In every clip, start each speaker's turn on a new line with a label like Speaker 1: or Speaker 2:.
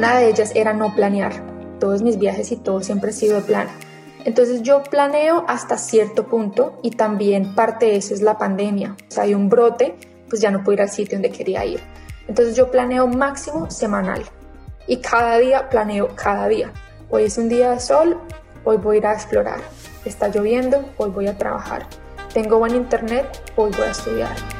Speaker 1: Una de ellas era no planear. Todos mis viajes y todo siempre ha sido de plan. Entonces yo planeo hasta cierto punto y también parte de eso es la pandemia. Si hay un brote, pues ya no puedo ir al sitio donde quería ir. Entonces yo planeo máximo semanal y cada día planeo cada día. Hoy es un día de sol, hoy voy a ir a explorar. Está lloviendo, hoy voy a trabajar. Tengo buen internet, hoy voy a estudiar.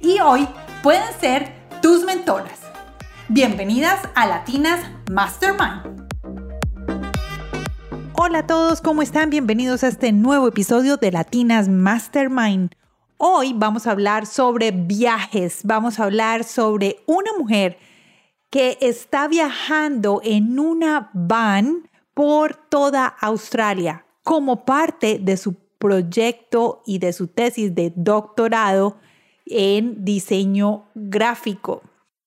Speaker 2: y hoy pueden ser tus mentoras. Bienvenidas a Latinas Mastermind. Hola a todos, ¿cómo están? Bienvenidos a este nuevo episodio de Latinas Mastermind. Hoy vamos a hablar sobre viajes, vamos a hablar sobre una mujer que está viajando en una van por toda Australia como parte de su proyecto y de su tesis de doctorado en diseño gráfico.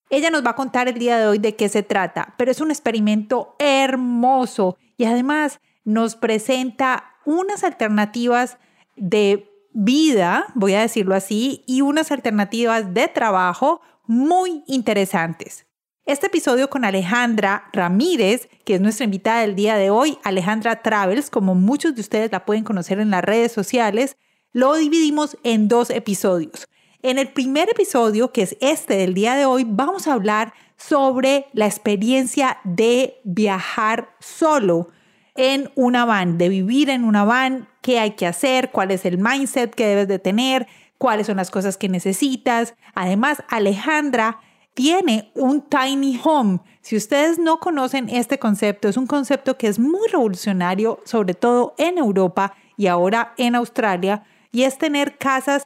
Speaker 2: Ella nos va a contar el día de hoy de qué se trata, pero es un experimento hermoso y además nos presenta unas alternativas de vida, voy a decirlo así, y unas alternativas de trabajo muy interesantes. Este episodio con Alejandra Ramírez, que es nuestra invitada del día de hoy, Alejandra Travels, como muchos de ustedes la pueden conocer en las redes sociales, lo dividimos en dos episodios. En el primer episodio, que es este del día de hoy, vamos a hablar sobre la experiencia de viajar solo en una van, de vivir en una van, qué hay que hacer, cuál es el mindset que debes de tener, cuáles son las cosas que necesitas. Además, Alejandra tiene un tiny home. Si ustedes no conocen este concepto, es un concepto que es muy revolucionario, sobre todo en Europa y ahora en Australia, y es tener casas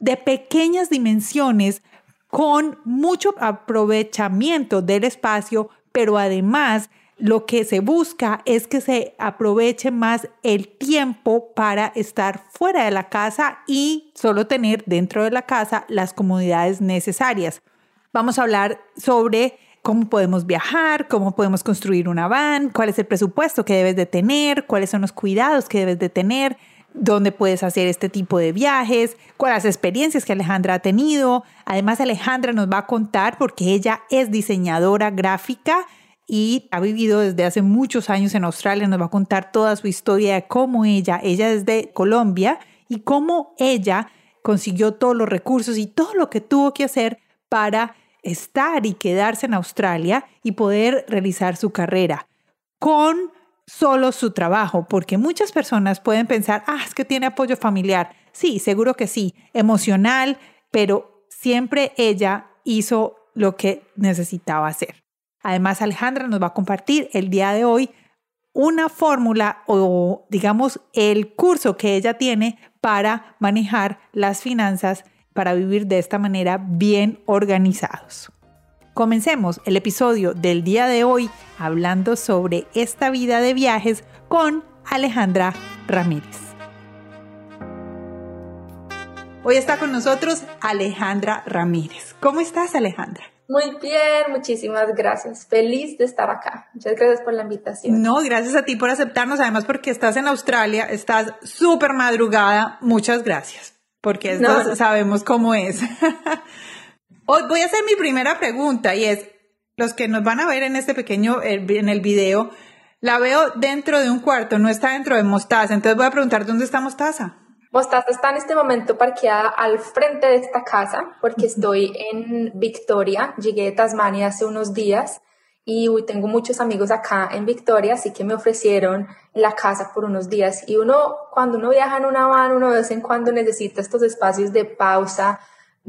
Speaker 2: de pequeñas dimensiones con mucho aprovechamiento del espacio, pero además lo que se busca es que se aproveche más el tiempo para estar fuera de la casa y solo tener dentro de la casa las comodidades necesarias. Vamos a hablar sobre cómo podemos viajar, cómo podemos construir una van, cuál es el presupuesto que debes de tener, cuáles son los cuidados que debes de tener, dónde puedes hacer este tipo de viajes, cuáles experiencias que Alejandra ha tenido. Además, Alejandra nos va a contar porque ella es diseñadora gráfica y ha vivido desde hace muchos años en Australia. Nos va a contar toda su historia de cómo ella, ella es de Colombia y cómo ella consiguió todos los recursos y todo lo que tuvo que hacer para estar y quedarse en Australia y poder realizar su carrera con solo su trabajo, porque muchas personas pueden pensar, ah, es que tiene apoyo familiar. Sí, seguro que sí, emocional, pero siempre ella hizo lo que necesitaba hacer. Además, Alejandra nos va a compartir el día de hoy una fórmula o digamos el curso que ella tiene para manejar las finanzas para vivir de esta manera bien organizados. Comencemos el episodio del día de hoy hablando sobre esta vida de viajes con Alejandra Ramírez. Hoy está con nosotros Alejandra Ramírez. ¿Cómo estás, Alejandra?
Speaker 1: Muy bien, muchísimas gracias. Feliz de estar acá. Muchas gracias por la invitación.
Speaker 2: No, gracias a ti por aceptarnos, además porque estás en Australia, estás súper madrugada. Muchas gracias, porque sabemos cómo es. Hoy voy a hacer mi primera pregunta y es, los que nos van a ver en este pequeño, en el video, la veo dentro de un cuarto, no está dentro de Mostaza. Entonces voy a preguntar, ¿dónde está Mostaza?
Speaker 1: Mostaza está en este momento parqueada al frente de esta casa porque estoy en Victoria. Llegué de Tasmania hace unos días y tengo muchos amigos acá en Victoria, así que me ofrecieron la casa por unos días. Y uno, cuando uno viaja en una van, uno de vez en cuando necesita estos espacios de pausa,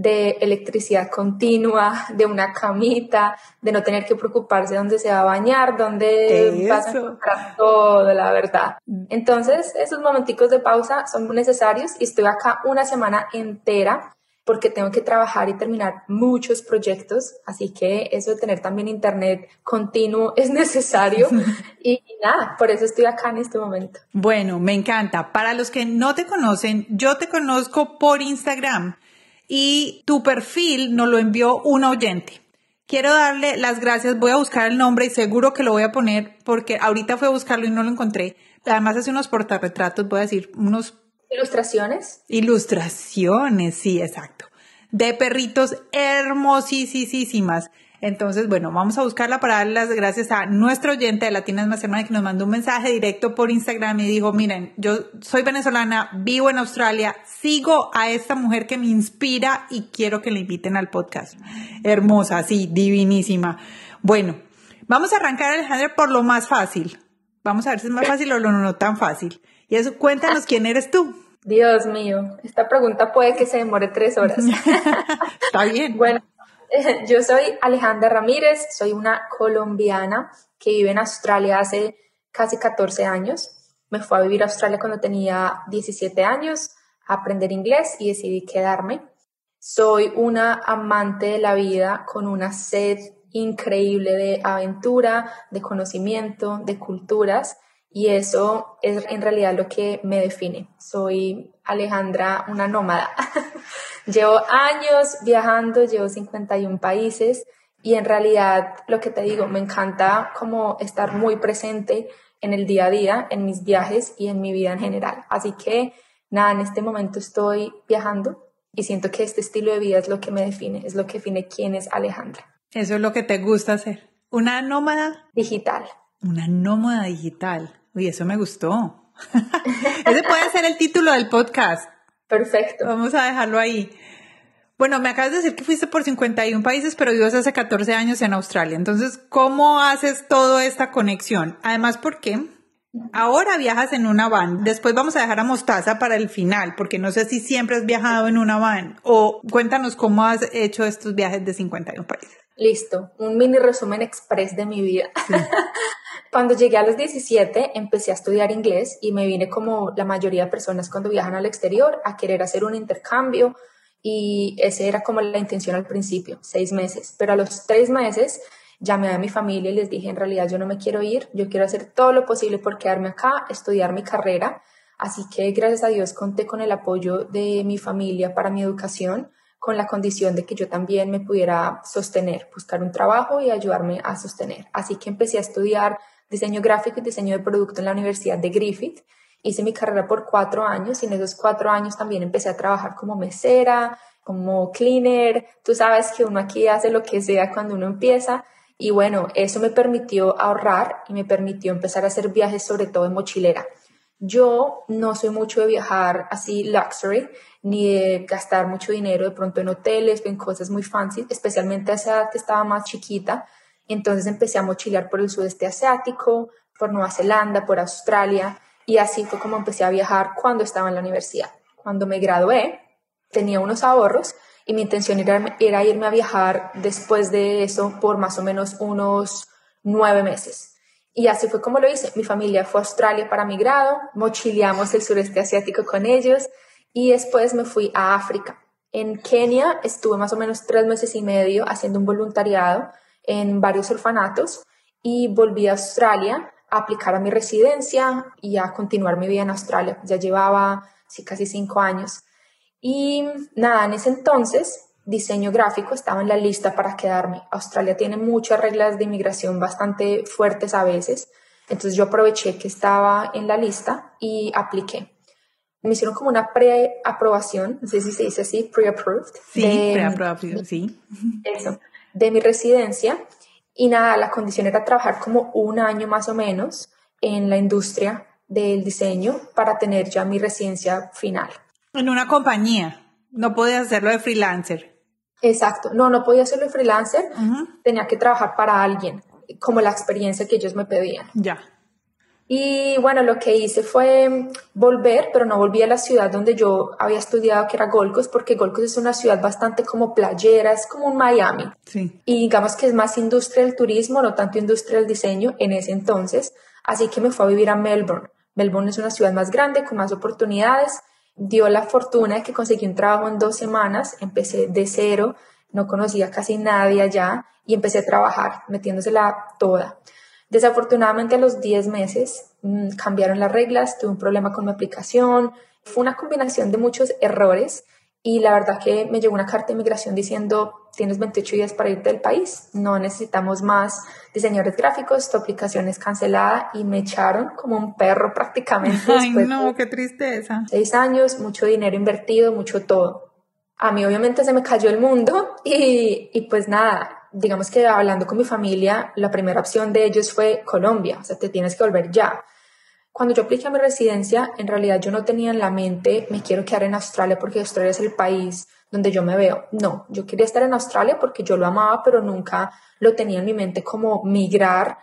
Speaker 1: de electricidad continua, de una camita, de no tener que preocuparse dónde se va a bañar, dónde vas a encontrar todo, la verdad. Entonces, esos momenticos de pausa son muy necesarios y estoy acá una semana entera porque tengo que trabajar y terminar muchos proyectos, así que eso de tener también internet continuo es necesario y, y nada, por eso estoy acá en este momento.
Speaker 2: Bueno, me encanta. Para los que no te conocen, yo te conozco por Instagram y tu perfil nos lo envió un oyente. Quiero darle las gracias, voy a buscar el nombre y seguro que lo voy a poner porque ahorita fui a buscarlo y no lo encontré. Además hace unos portarretratos, voy a decir, unos...
Speaker 1: ¿Ilustraciones?
Speaker 2: Ilustraciones, sí, exacto. De perritos hermosísimas. Entonces, bueno, vamos a buscarla para dar las gracias a nuestro oyente de Latinas Mastermind que nos mandó un mensaje directo por Instagram y dijo, miren, yo soy venezolana, vivo en Australia, sigo a esta mujer que me inspira y quiero que la inviten al podcast. Hermosa, sí, divinísima. Bueno, vamos a arrancar, Alejandra, por lo más fácil. Vamos a ver si es más fácil o no, no tan fácil. Y eso, cuéntanos quién eres tú.
Speaker 1: Dios mío, esta pregunta puede que se demore tres horas.
Speaker 2: Está bien.
Speaker 1: Bueno, Yo soy Alejandra Ramírez, soy una colombiana que vive en Australia hace casi 14 años. Me fui a vivir a Australia cuando tenía 17 años, a aprender inglés y decidí quedarme. Soy una amante de la vida con una sed increíble de aventura, de conocimiento, de culturas y eso es en realidad lo que me define. Soy Alejandra, una nómada. llevo años viajando, llevo 51 países y en realidad lo que te digo, me encanta como estar muy presente en el día a día, en mis viajes y en mi vida en general. Así que nada, en este momento estoy viajando y siento que este estilo de vida es lo que me define, es lo que define quién es Alejandra.
Speaker 2: Eso es lo que te gusta hacer. ¿Una nómada?
Speaker 1: Digital.
Speaker 2: Una nómada digital. Uy, eso me gustó. Ese puede ser el título del podcast.
Speaker 1: Perfecto.
Speaker 2: Vamos a dejarlo ahí. Bueno, me acabas de decir que fuiste por 51 países, pero vives hace 14 años en Australia. Entonces, ¿cómo haces toda esta conexión? Además, ¿por qué? Ahora viajas en una van. Después vamos a dejar a Mostaza para el final, porque no sé si siempre has viajado en una van. O cuéntanos cómo has hecho estos viajes de 51 países.
Speaker 1: Listo, un mini resumen express de mi vida. Cuando llegué a los 17 empecé a estudiar inglés y me vine como la mayoría de personas cuando viajan al exterior a querer hacer un intercambio y esa era como la intención al principio, seis meses. Pero a los tres meses llamé a mi familia y les dije, en realidad yo no me quiero ir, yo quiero hacer todo lo posible por quedarme acá, estudiar mi carrera. Así que gracias a Dios conté con el apoyo de mi familia para mi educación con la condición de que yo también me pudiera sostener, buscar un trabajo y ayudarme a sostener. Así que empecé a estudiar diseño gráfico y diseño de producto en la Universidad de Griffith. Hice mi carrera por cuatro años y en esos cuatro años también empecé a trabajar como mesera, como cleaner. Tú sabes que uno aquí hace lo que sea cuando uno empieza. Y bueno, eso me permitió ahorrar y me permitió empezar a hacer viajes sobre todo en mochilera. Yo no soy mucho de viajar así luxury, ni de gastar mucho dinero de pronto en hoteles o en cosas muy fancy, especialmente a esa edad que estaba más chiquita. Entonces empecé a mochilear por el sudeste asiático, por Nueva Zelanda, por Australia, y así fue como empecé a viajar cuando estaba en la universidad. Cuando me gradué, tenía unos ahorros y mi intención era, irme a viajar después de eso por más o menos unos nueve meses. Y así fue como lo hice. Mi familia fue a Australia para mi grado, mochileamos el sureste asiático con ellos y después me fui a África. En Kenia estuve más o menos tres meses y medio haciendo un voluntariado en varios orfanatos y volví a Australia a aplicar a mi residencia y a continuar mi vida en Australia. Ya llevaba sí, casi cinco años. Y nada, en ese entonces diseño gráfico estaba en la lista para quedarme. Australia tiene muchas reglas de inmigración bastante fuertes a veces. Entonces yo aproveché que estaba en la lista y apliqué. Me hicieron como una pre-aprobación, no sé si se dice así, pre-approved.
Speaker 2: Sí, pre-aprobación, sí.
Speaker 1: Eso de mi residencia y nada, la condición era trabajar como un año más o menos en la industria del diseño para tener ya mi residencia final.
Speaker 2: En una compañía, no podía hacerlo de freelancer.
Speaker 1: Exacto, no, no podía hacerlo de freelancer, tenía que trabajar para alguien, como la experiencia que ellos me pedían.
Speaker 2: Ya.
Speaker 1: Y bueno, lo que hice fue volver, pero no volví a la ciudad donde yo había estudiado, que era Gold porque Gold es una ciudad bastante como playera, es como un Miami.
Speaker 2: Sí.
Speaker 1: Y digamos que es más industria del turismo, no tanto industria del diseño en ese entonces. Así que me fui a vivir a Melbourne. Melbourne es una ciudad más grande, con más oportunidades. dio la fortuna de que conseguí un trabajo en dos semanas, empecé de cero, no conocía casi nadie allá y empecé a trabajar metiéndosela toda. Desafortunadamente a los 10 meses mmm, cambiaron las reglas, tuve un problema con mi aplicación, fue una combinación de muchos errores y la verdad que me llegó una carta de inmigración diciendo tienes 28 días para irte del país, no necesitamos más diseñadores gráficos, tu aplicación es cancelada y me echaron como un perro prácticamente.
Speaker 2: Ay, no, qué tristeza.
Speaker 1: Seis años, mucho dinero invertido, mucho todo. A mí obviamente se me cayó el mundo y, y pues nada, digamos que hablando con mi familia, la primera opción de ellos fue Colombia, o sea, te tienes que volver ya. Cuando yo apliqué a mi residencia, en realidad yo no tenía en la mente, me quiero quedar en Australia porque Australia es el país donde yo me veo. No, yo quería estar en Australia porque yo lo amaba, pero nunca lo tenía en mi mente como migrar,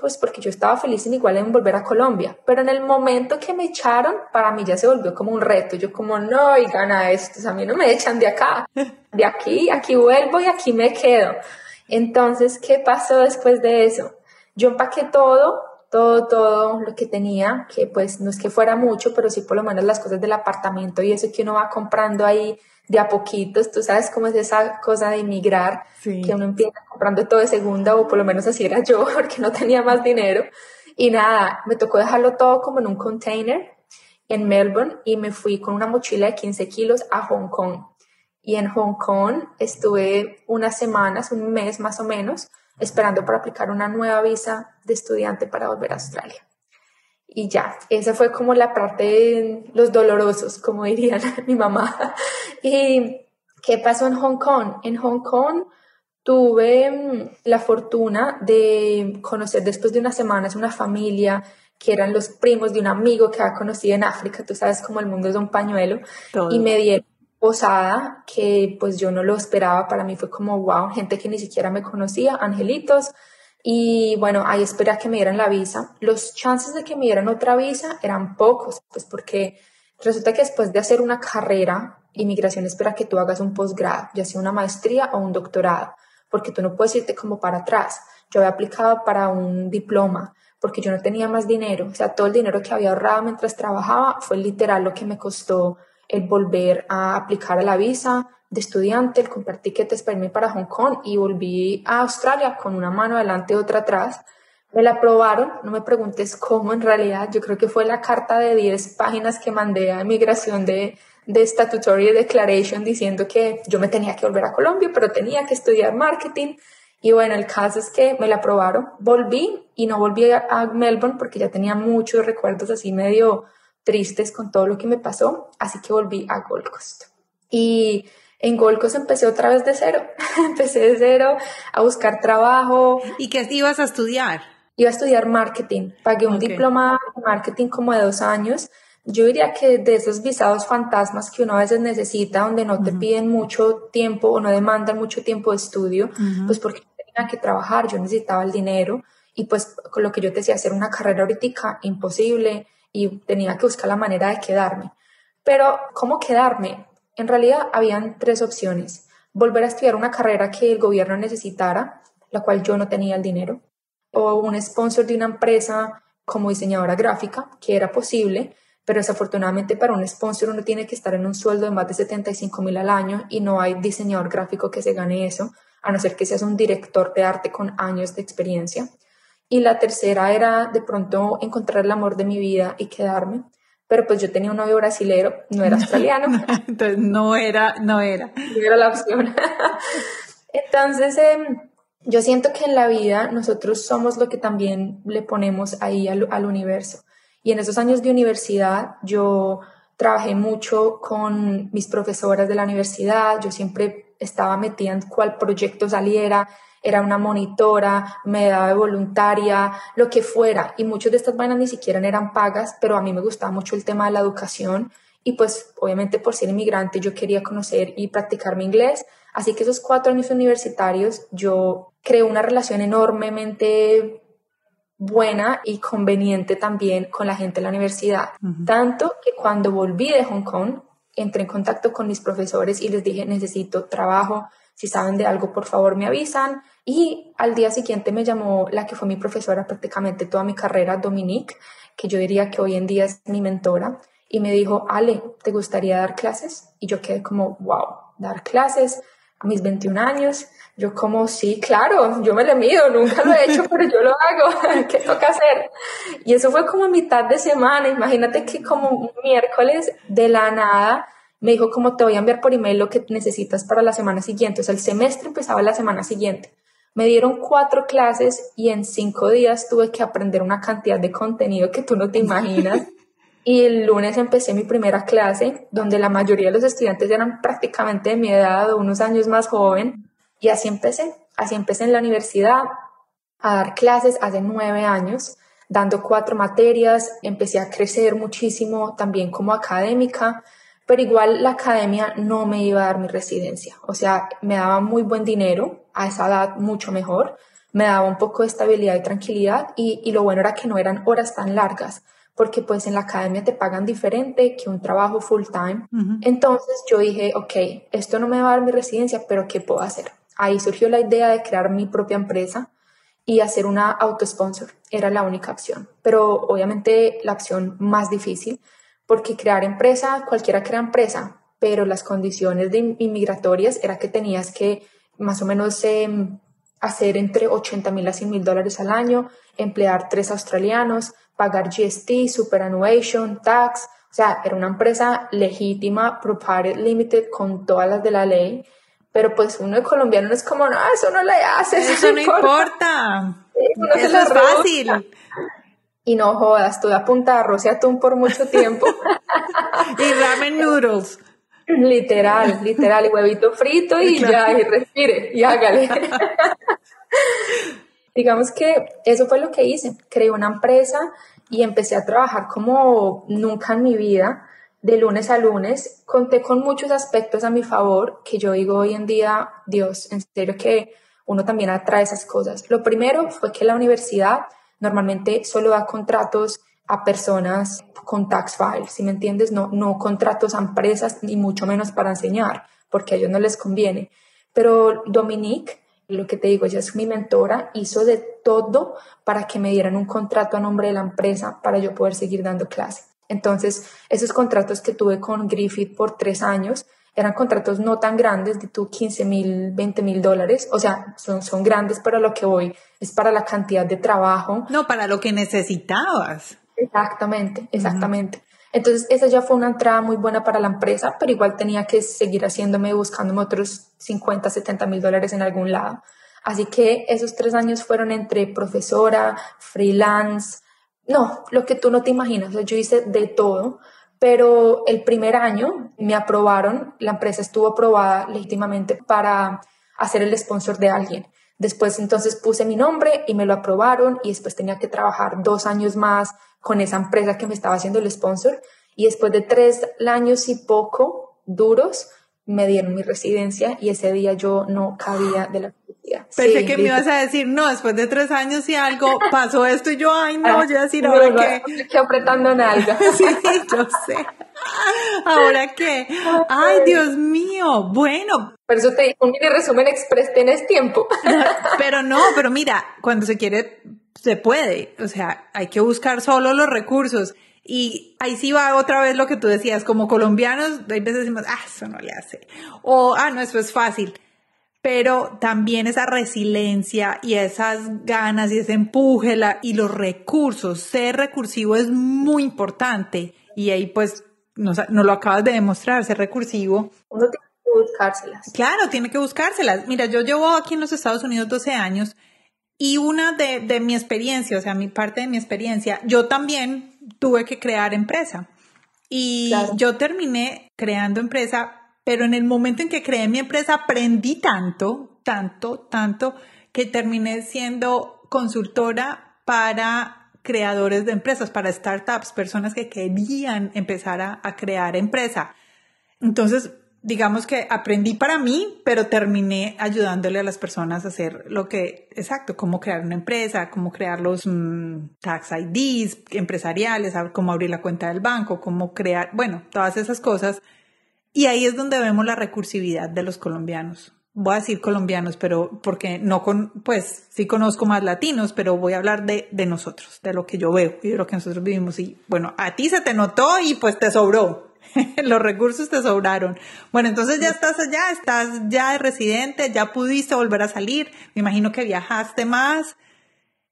Speaker 1: pues porque yo estaba feliz en igual en volver a Colombia. Pero en el momento que me echaron, para mí ya se volvió como un reto. Yo como, no, y gana esto, a mí no me echan de acá, de aquí, aquí vuelvo y aquí me quedo. Entonces, ¿qué pasó después de eso? Yo empaqué todo, todo, todo lo que tenía, que pues no es que fuera mucho, pero sí por lo menos las cosas del apartamento y eso que uno va comprando ahí de a poquitos, tú sabes cómo es esa cosa de emigrar, que uno empieza comprando todo de segunda o por lo menos así era yo porque no tenía más dinero. Y nada, me tocó dejarlo todo como en un container en Melbourne y me fui con una mochila de 15 kilos a Hong Kong. Y en Hong Kong estuve unas semanas, un mes más o menos, esperando para aplicar una nueva visa de estudiante para volver a Australia. Y ya, esa fue como la parte de los dolorosos, como dirían mi mamá. ¿Y qué pasó en Hong Kong? En Hong Kong tuve mm, la fortuna de conocer después de unas semanas una familia que eran los primos de un amigo que había conocido en África, tú sabes cómo el mundo es un pañuelo, y me dieron posada que pues yo no lo esperaba, para mí fue como wow, gente que ni siquiera me conocía, angelitos, y bueno, ahí esperé a que me dieran la visa. Los chances de que me dieran otra visa eran pocos, pues porque resulta que después de hacer una carrera, inmigración espera que tú hagas un posgrado, ya sea una maestría o un doctorado, porque tú no puedes irte como para atrás. Yo había aplicado para un diploma porque yo no tenía más dinero, o sea, todo el dinero que había ahorrado mientras trabajaba fue literal lo que me costó el volver a aplicar a la visa de estudiante, el comprar tiquetes para irme para Hong Kong y volví a Australia con una mano adelante y otra atrás. Me la aprobaron, no me preguntes cómo en realidad, yo creo que fue la carta de 10 páginas que mandé a migración de, de Statutory Declaration diciendo que yo me tenía que volver a Colombia, pero tenía que estudiar marketing. Y bueno, el caso es que me la aprobaron, volví y no volví a Melbourne porque ya tenía muchos recuerdos así medio tristes con todo lo que me pasó, así que volví a Gold Coast. Y en Gold Coast empecé otra vez de cero, empecé de cero a buscar trabajo.
Speaker 2: ¿Y qué ibas a estudiar?
Speaker 1: Iba a estudiar marketing, pagué un diploma de marketing como de dos años. Yo diría que de esos visados fantasmas que uno a veces necesita, donde no te piden mucho tiempo o no demandan mucho tiempo de estudio, pues porque tenía que trabajar, yo necesitaba el dinero y pues con lo que yo te decía, hacer una carrera ahorita imposible, y tenía que buscar la manera de quedarme. Pero, ¿cómo quedarme? En realidad, habían tres opciones. Volver a estudiar una carrera que el gobierno necesitara, la cual yo no tenía el dinero, o un sponsor de una empresa como diseñadora gráfica, que era posible, pero desafortunadamente para un sponsor uno tiene que estar en un sueldo de más de 75 mil al año y no hay diseñador gráfico que se gane eso, a no ser que seas un director de arte con años de experiencia. Y la tercera era de pronto encontrar el amor de mi vida y quedarme. Pero pues yo tenía un novio brasilero, no era australiano.
Speaker 2: Entonces no era, no era.
Speaker 1: No era la opción. Entonces, em, yo siento que en la vida nosotros somos lo que también le ponemos ahí al, al universo. Y en esos años de universidad yo trabajé mucho con mis profesoras de la universidad, yo siempre estaba metida en cuál proyecto saliera, era una monitora, me daba de voluntaria, lo que fuera. Y muchas de estas vainas ni siquiera eran pagas, pero a mí me gustaba mucho el tema de la educación. Y pues obviamente por ser inmigrante yo quería conocer y practicar mi inglés. Así que esos cuatro años universitarios yo creé una relación enormemente buena y conveniente también con la gente de la universidad. Tanto que cuando volví de Hong Kong, entré en contacto con mis profesores y les dije, necesito trabajo, si saben de algo, por favor me avisan. Y al día siguiente me llamó la que fue mi profesora prácticamente toda mi carrera, Dominique, que yo diría que hoy en día es mi mentora. y me dijo, Ale, ¿te gustaría dar clases? Y yo quedé como, wow, dar clases a mis 21 años. Yo como, sí, claro, yo me le mido, nunca lo he hecho, pero yo lo hago, ¿qué toca hacer? Y eso fue como mitad de semana, imagínate que como un miércoles de la nada me dijo como te voy a enviar por email lo que necesitas para la semana siguiente, o sea, el semestre empezaba la semana siguiente. Me dieron cuatro clases y en cinco días tuve que aprender una cantidad de contenido que tú no te imaginas. Y el lunes empecé mi primera clase, donde la mayoría de los estudiantes eran prácticamente de mi edad o unos años más joven. Y así empecé, así empecé en la universidad a dar clases hace nueve años, dando cuatro materias, empecé a crecer muchísimo también como académica, pero igual la academia no me iba a dar mi residencia, o sea, me daba muy buen dinero, a esa edad mucho mejor, me daba un poco de estabilidad y tranquilidad y, y lo bueno era que no eran horas tan largas porque pues en la academia te pagan diferente que un trabajo full time. Entonces yo dije, ok, esto no me va a dar mi residencia, pero ¿qué puedo hacer? Ahí surgió la idea de crear mi propia empresa y hacer una auto-sponsor. Era la única opción, pero obviamente la opción más difícil, porque crear empresa, cualquiera crea empresa, pero las condiciones de inmigratorias era que tenías que más o menos em, hacer entre 80 mil a 100 mil dólares al año, emplear tres australianos, pagar GST, superannuation, tax, o sea, era una empresa legítima, proprietary limited, con todas las de la ley, pero pues uno de colombiano es como, no, eso no le hace.
Speaker 2: Eso, no importa. eso es fácil.
Speaker 1: Y no jodas, estuve a punta de arroz y atún por mucho tiempo.
Speaker 2: y ramen noodles.
Speaker 1: Literal, literal, y huevito frito y ya, y respire, y hágale. Digamos que eso fue lo que hice. Creé una empresa y empecé a trabajar como nunca en mi vida, de lunes a lunes. Conté con muchos aspectos a mi favor que yo digo hoy en día, Dios, en serio que uno también atrae esas cosas. Lo primero fue que la universidad normalmente solo da contratos a personas con tax files, si me entiendes, no, no contratos a empresas ni mucho menos para enseñar, porque a ellos no les conviene. Pero Dominique lo que te digo, ella es mi mentora, hizo de todo para que me dieran un contrato a nombre de la empresa para yo poder seguir dando clase. Entonces, esos contratos que tuve con Griffith por tres años eran contratos no tan grandes, de tu 15 mil, 20 mil dólares, o sea, son, son grandes para lo que voy, es para la cantidad de trabajo.
Speaker 2: No, para lo que necesitabas.
Speaker 1: Exactamente, exactamente. Entonces, esa ya fue una entrada muy buena para la empresa, pero igual tenía que seguir haciéndome, buscándome otros 50, 70 mil dólares en algún lado. Así que esos tres años fueron entre profesora, freelance, no, lo que tú no te imaginas. yo hice de todo, pero el primer año me aprobaron, la empresa estuvo aprobada legítimamente para hacer el sponsor de alguien. Después entonces puse mi nombre y me lo aprobaron y después tenía que trabajar dos años más con esa empresa que me estaba haciendo el sponsor y después de tres años y poco duros me dieron mi residencia y ese día yo no cabía de la felicidad.
Speaker 2: Pensé que me ibas a decir, no, después de tres años y algo pasó esto y yo, ay no, yo decir, ahora qué.
Speaker 1: Estoy apretando nalga.
Speaker 2: sí, yo sé. ¿Ahora qué? Ay, Dios mío. Bueno.
Speaker 1: Por eso te digo, un mini resumen express, tienes tiempo.
Speaker 2: pero no, pero mira, cuando se quiere, se puede. O sea, hay que buscar solo los recursos. Y ahí sí va otra vez lo que tú decías, como colombianos, hay veces decimos, ah, eso no le hace. O, ah, no, eso es fácil. Pero también esa resiliencia y esas ganas y ese empuje y los recursos, ser recursivo es muy importante. Y ahí pues no, lo acabas de demostrar, ser recursivo.
Speaker 1: Uno tiene que buscárselas.
Speaker 2: Claro, tiene que buscárselas. Mira, yo llevo aquí en los Estados Unidos 12 años y una de, de mi experiencia, o sea, mi parte de mi experiencia, yo también tuve que crear empresa. Y yo terminé creando empresa, pero en el momento en que creé mi empresa aprendí tanto, tanto, tanto, que terminé siendo consultora para creadores de empresas, para startups, personas que querían empezar a, crear empresa. Entonces, digamos que aprendí para mí, pero terminé ayudándole a las personas a hacer lo que, exacto, cómo crear una empresa, cómo crear los mm, tax IDs empresariales, cómo abrir la cuenta del banco, cómo crear, bueno, todas esas cosas. Y ahí es donde vemos la recursividad de los colombianos. voy a decir colombianos, pero porque no con, pues sí conozco más latinos, pero voy a hablar de, de nosotros, de lo que yo veo y de lo que nosotros vivimos. Y bueno, a ti se te notó y pues te sobró. Los recursos te sobraron. Bueno, entonces ya estás allá, estás ya de residente, ya pudiste volver a salir. Me imagino que viajaste más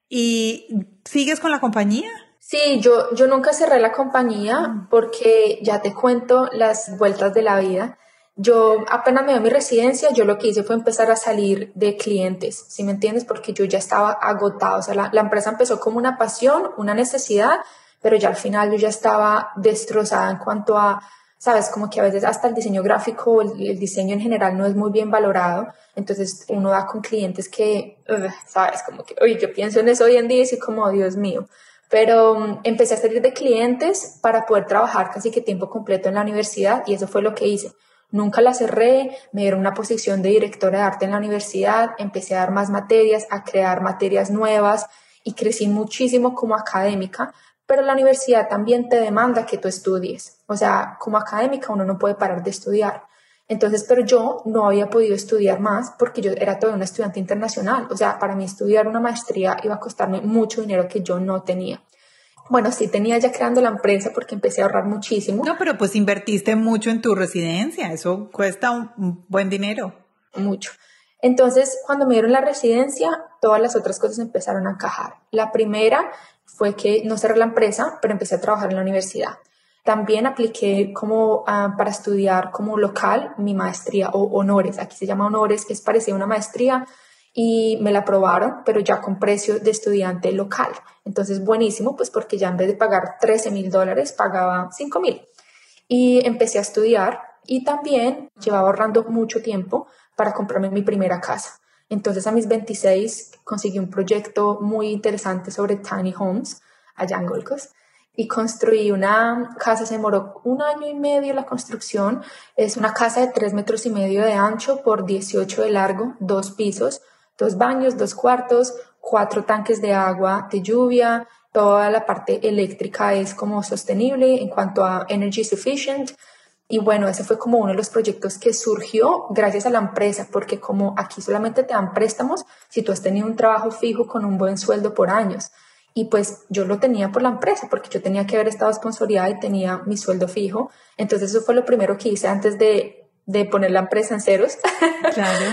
Speaker 2: y sigues con la compañía.
Speaker 1: Sí, yo, yo nunca cerré la compañía porque ya te cuento las vueltas de la vida. Yo apenas me dio mi residencia, yo lo que hice fue empezar a salir de clientes, ¿sí me entiendes? Porque yo ya estaba agotado, o sea, la, empresa empezó como una pasión, una necesidad, pero ya al final yo ya estaba destrozada en cuanto a, sabes, como que a veces hasta el diseño gráfico, el, el diseño en general no es muy bien valorado, entonces uno da con clientes que, sabes, como que, oye, yo pienso en eso hoy en día y soy como, Dios mío. Pero um, empecé a salir de clientes para poder trabajar casi que tiempo completo en la universidad y eso fue lo que hice. Nunca la cerré, me dieron una posición de directora de arte en la universidad, empecé a dar más materias, a crear materias nuevas y crecí muchísimo como académica, pero la universidad también te demanda que tú estudies. O sea, como académica uno no puede parar de estudiar. Entonces, pero yo no había podido estudiar más porque yo era todavía una estudiante internacional. O sea, para mí estudiar una maestría iba a costarme mucho dinero que yo no tenía. Bueno, sí tenía ya creando la empresa porque empecé a ahorrar muchísimo.
Speaker 2: No, pero pues invertiste mucho en tu residencia, eso cuesta un buen dinero.
Speaker 1: Mucho. Entonces, cuando me dieron la residencia, todas las otras cosas empezaron a encajar. La primera fue que no cerré la empresa, pero empecé a trabajar en la universidad. También apliqué como ah, para estudiar como local mi maestría o honores. Aquí se llama honores, que es parecida a una maestría, y me la aprobaron, pero ya con precio de estudiante local. Entonces, buenísimo, pues porque ya en vez de pagar 13 mil dólares, pagaba 5 mil. Y empecé a estudiar y también llevaba ahorrando mucho tiempo para comprarme mi primera casa. Entonces, a mis 26 conseguí un proyecto muy interesante sobre tiny homes allá en Gold y construí una casa, se demoró un año y medio la construcción. Es una casa de 3 metros y medio de ancho por 18 de largo, dos pisos dos baños, dos cuartos, cuatro tanques de agua de lluvia, toda la parte eléctrica es como sostenible en cuanto a energy sufficient. Y bueno, ese fue como uno de los proyectos que surgió gracias a la empresa, porque como aquí solamente te dan préstamos si tú has tenido un trabajo fijo con un buen sueldo por años. Y pues yo lo tenía por la empresa, porque yo tenía que haber estado sponsoreada y tenía mi sueldo fijo. Entonces eso fue lo primero que hice antes de, de poner la empresa en ceros. Claro.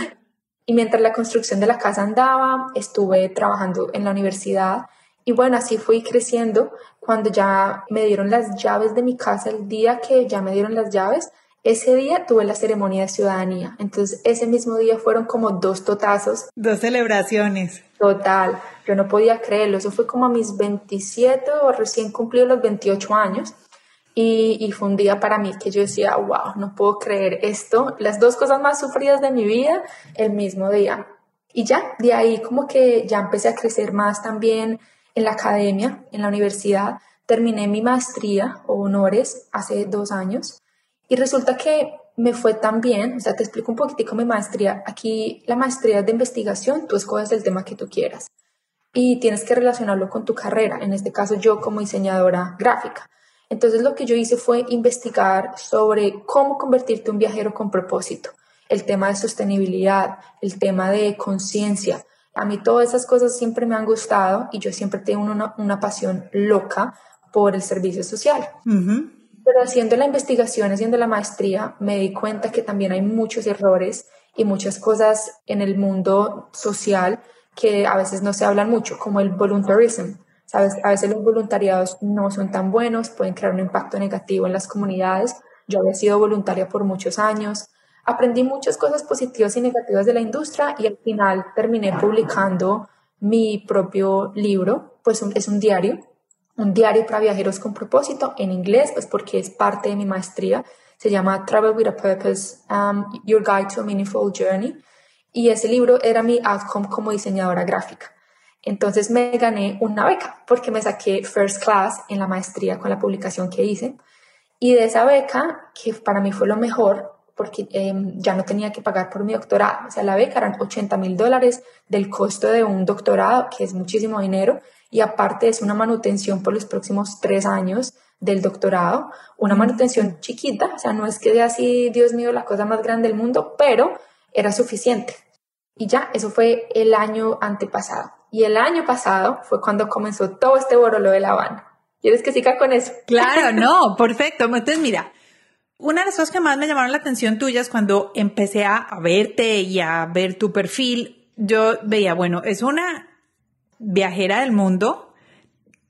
Speaker 1: Y mientras la construcción de la casa andaba, estuve trabajando en la universidad y bueno, así fui creciendo. Cuando ya me dieron las llaves de mi casa, el día que ya me dieron las llaves, ese día tuve la ceremonia de ciudadanía. Entonces, ese mismo día fueron como dos totazos.
Speaker 2: Dos celebraciones.
Speaker 1: Total. Yo no podía creerlo. Eso fue como a mis 27 o recién cumplido los 28 años. Y, fue un día para mí que yo decía, wow, no puedo creer esto, las dos cosas más sufridas de mi vida el mismo día. Y ya, de ahí como que ya empecé a crecer más también en la academia, en la universidad. Terminé mi maestría o honores hace dos años y resulta que me fue tan bien, o sea, te explico un poquitico mi maestría. Aquí la maestría es de investigación, tú escoges el tema que tú quieras y tienes que relacionarlo con tu carrera, en este caso yo como diseñadora gráfica. Entonces lo que yo hice fue investigar sobre cómo convertirte en un viajero con propósito, el tema de sostenibilidad, el tema de conciencia. A mí todas esas cosas siempre me han gustado y yo siempre tengo una, pasión loca por el servicio social. Pero haciendo la investigación, haciendo la maestría, me di cuenta que también hay muchos errores y muchas cosas en el mundo social que a veces no se hablan mucho, como el voluntarism, Sabes, a veces los voluntariados no son tan buenos, pueden crear un impacto negativo en las comunidades. Yo había sido voluntaria por muchos años, aprendí muchas cosas positivas y negativas de la industria y al final terminé publicando mi propio libro, pues es un diario, un diario para viajeros con propósito en inglés, pues porque es parte de mi maestría. Se llama Travel with a Purpose, um, Your Guide to a Meaningful Journey. Y ese libro era mi outcome como diseñadora gráfica. Entonces me gané una beca porque me saqué first class en la maestría con la publicación que hice. Y de esa beca, que para mí fue lo mejor, porque em, ya no tenía que pagar por mi doctorado. O sea, la beca eran 80 mil dólares del costo de un doctorado, que es muchísimo dinero, y aparte es una manutención por los próximos tres años del doctorado, una manutención chiquita, o sea, no es que sea así, Dios mío, la cosa más grande del mundo, pero era suficiente. Y ya, eso fue el año antepasado. Y el año pasado fue cuando comenzó todo este borolo de La Habana. ¿Quieres que siga con eso?
Speaker 2: Claro, no, perfecto. Entonces, mira, una de las cosas que más me llamaron la atención tuya es cuando empecé a, verte y a ver tu perfil. Yo veía, bueno, es una viajera del mundo,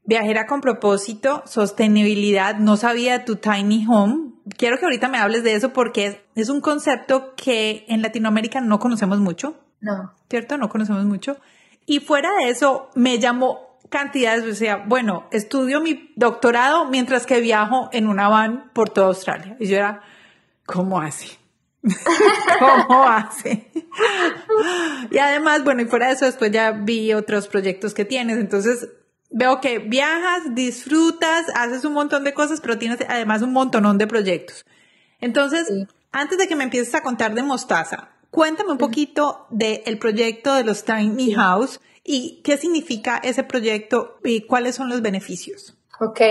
Speaker 2: viajera con propósito, sostenibilidad, no sabía tu tiny home. Quiero que ahorita me hables de eso porque es un concepto que en Latinoamérica no conocemos mucho.
Speaker 1: No.
Speaker 2: ¿Cierto? No conocemos mucho. Y fuera de eso, me llamó cantidades, sea, bueno, estudio mi doctorado mientras que viajo en una van por toda Australia. Y yo era, ¿cómo hace? ¿Cómo hace? y además, bueno, y fuera de eso, después ya vi otros proyectos que tienes. Entonces, veo que viajas, disfrutas, haces un montón de cosas, pero tienes además un montonón de proyectos. Entonces, antes de que me empieces a contar de Mostaza, cuéntame un poquito del proyecto de los Tiny House y qué significa ese proyecto y cuáles son los beneficios.
Speaker 1: Ok,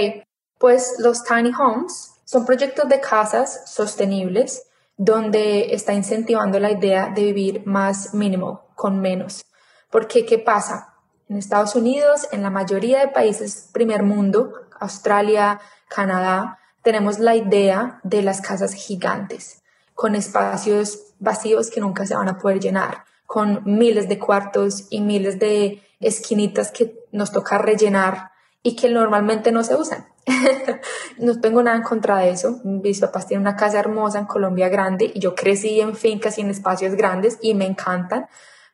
Speaker 1: pues los Tiny Homes son proyectos de casas sostenibles donde está incentivando la idea de vivir más mínimo, con menos. Porque, ¿qué pasa? En Estados Unidos, en la mayoría de países primer mundo, Australia, Canadá, tenemos la idea de las casas gigantes, con espacios vacíos que nunca se van a poder llenar, con miles de cuartos y miles de esquinitas que nos toca rellenar y que normalmente no se usan. no tengo nada en contra de eso. Mis papás tienen una casa hermosa en Colombia grande y yo crecí en fincas y en espacios grandes y me encantan.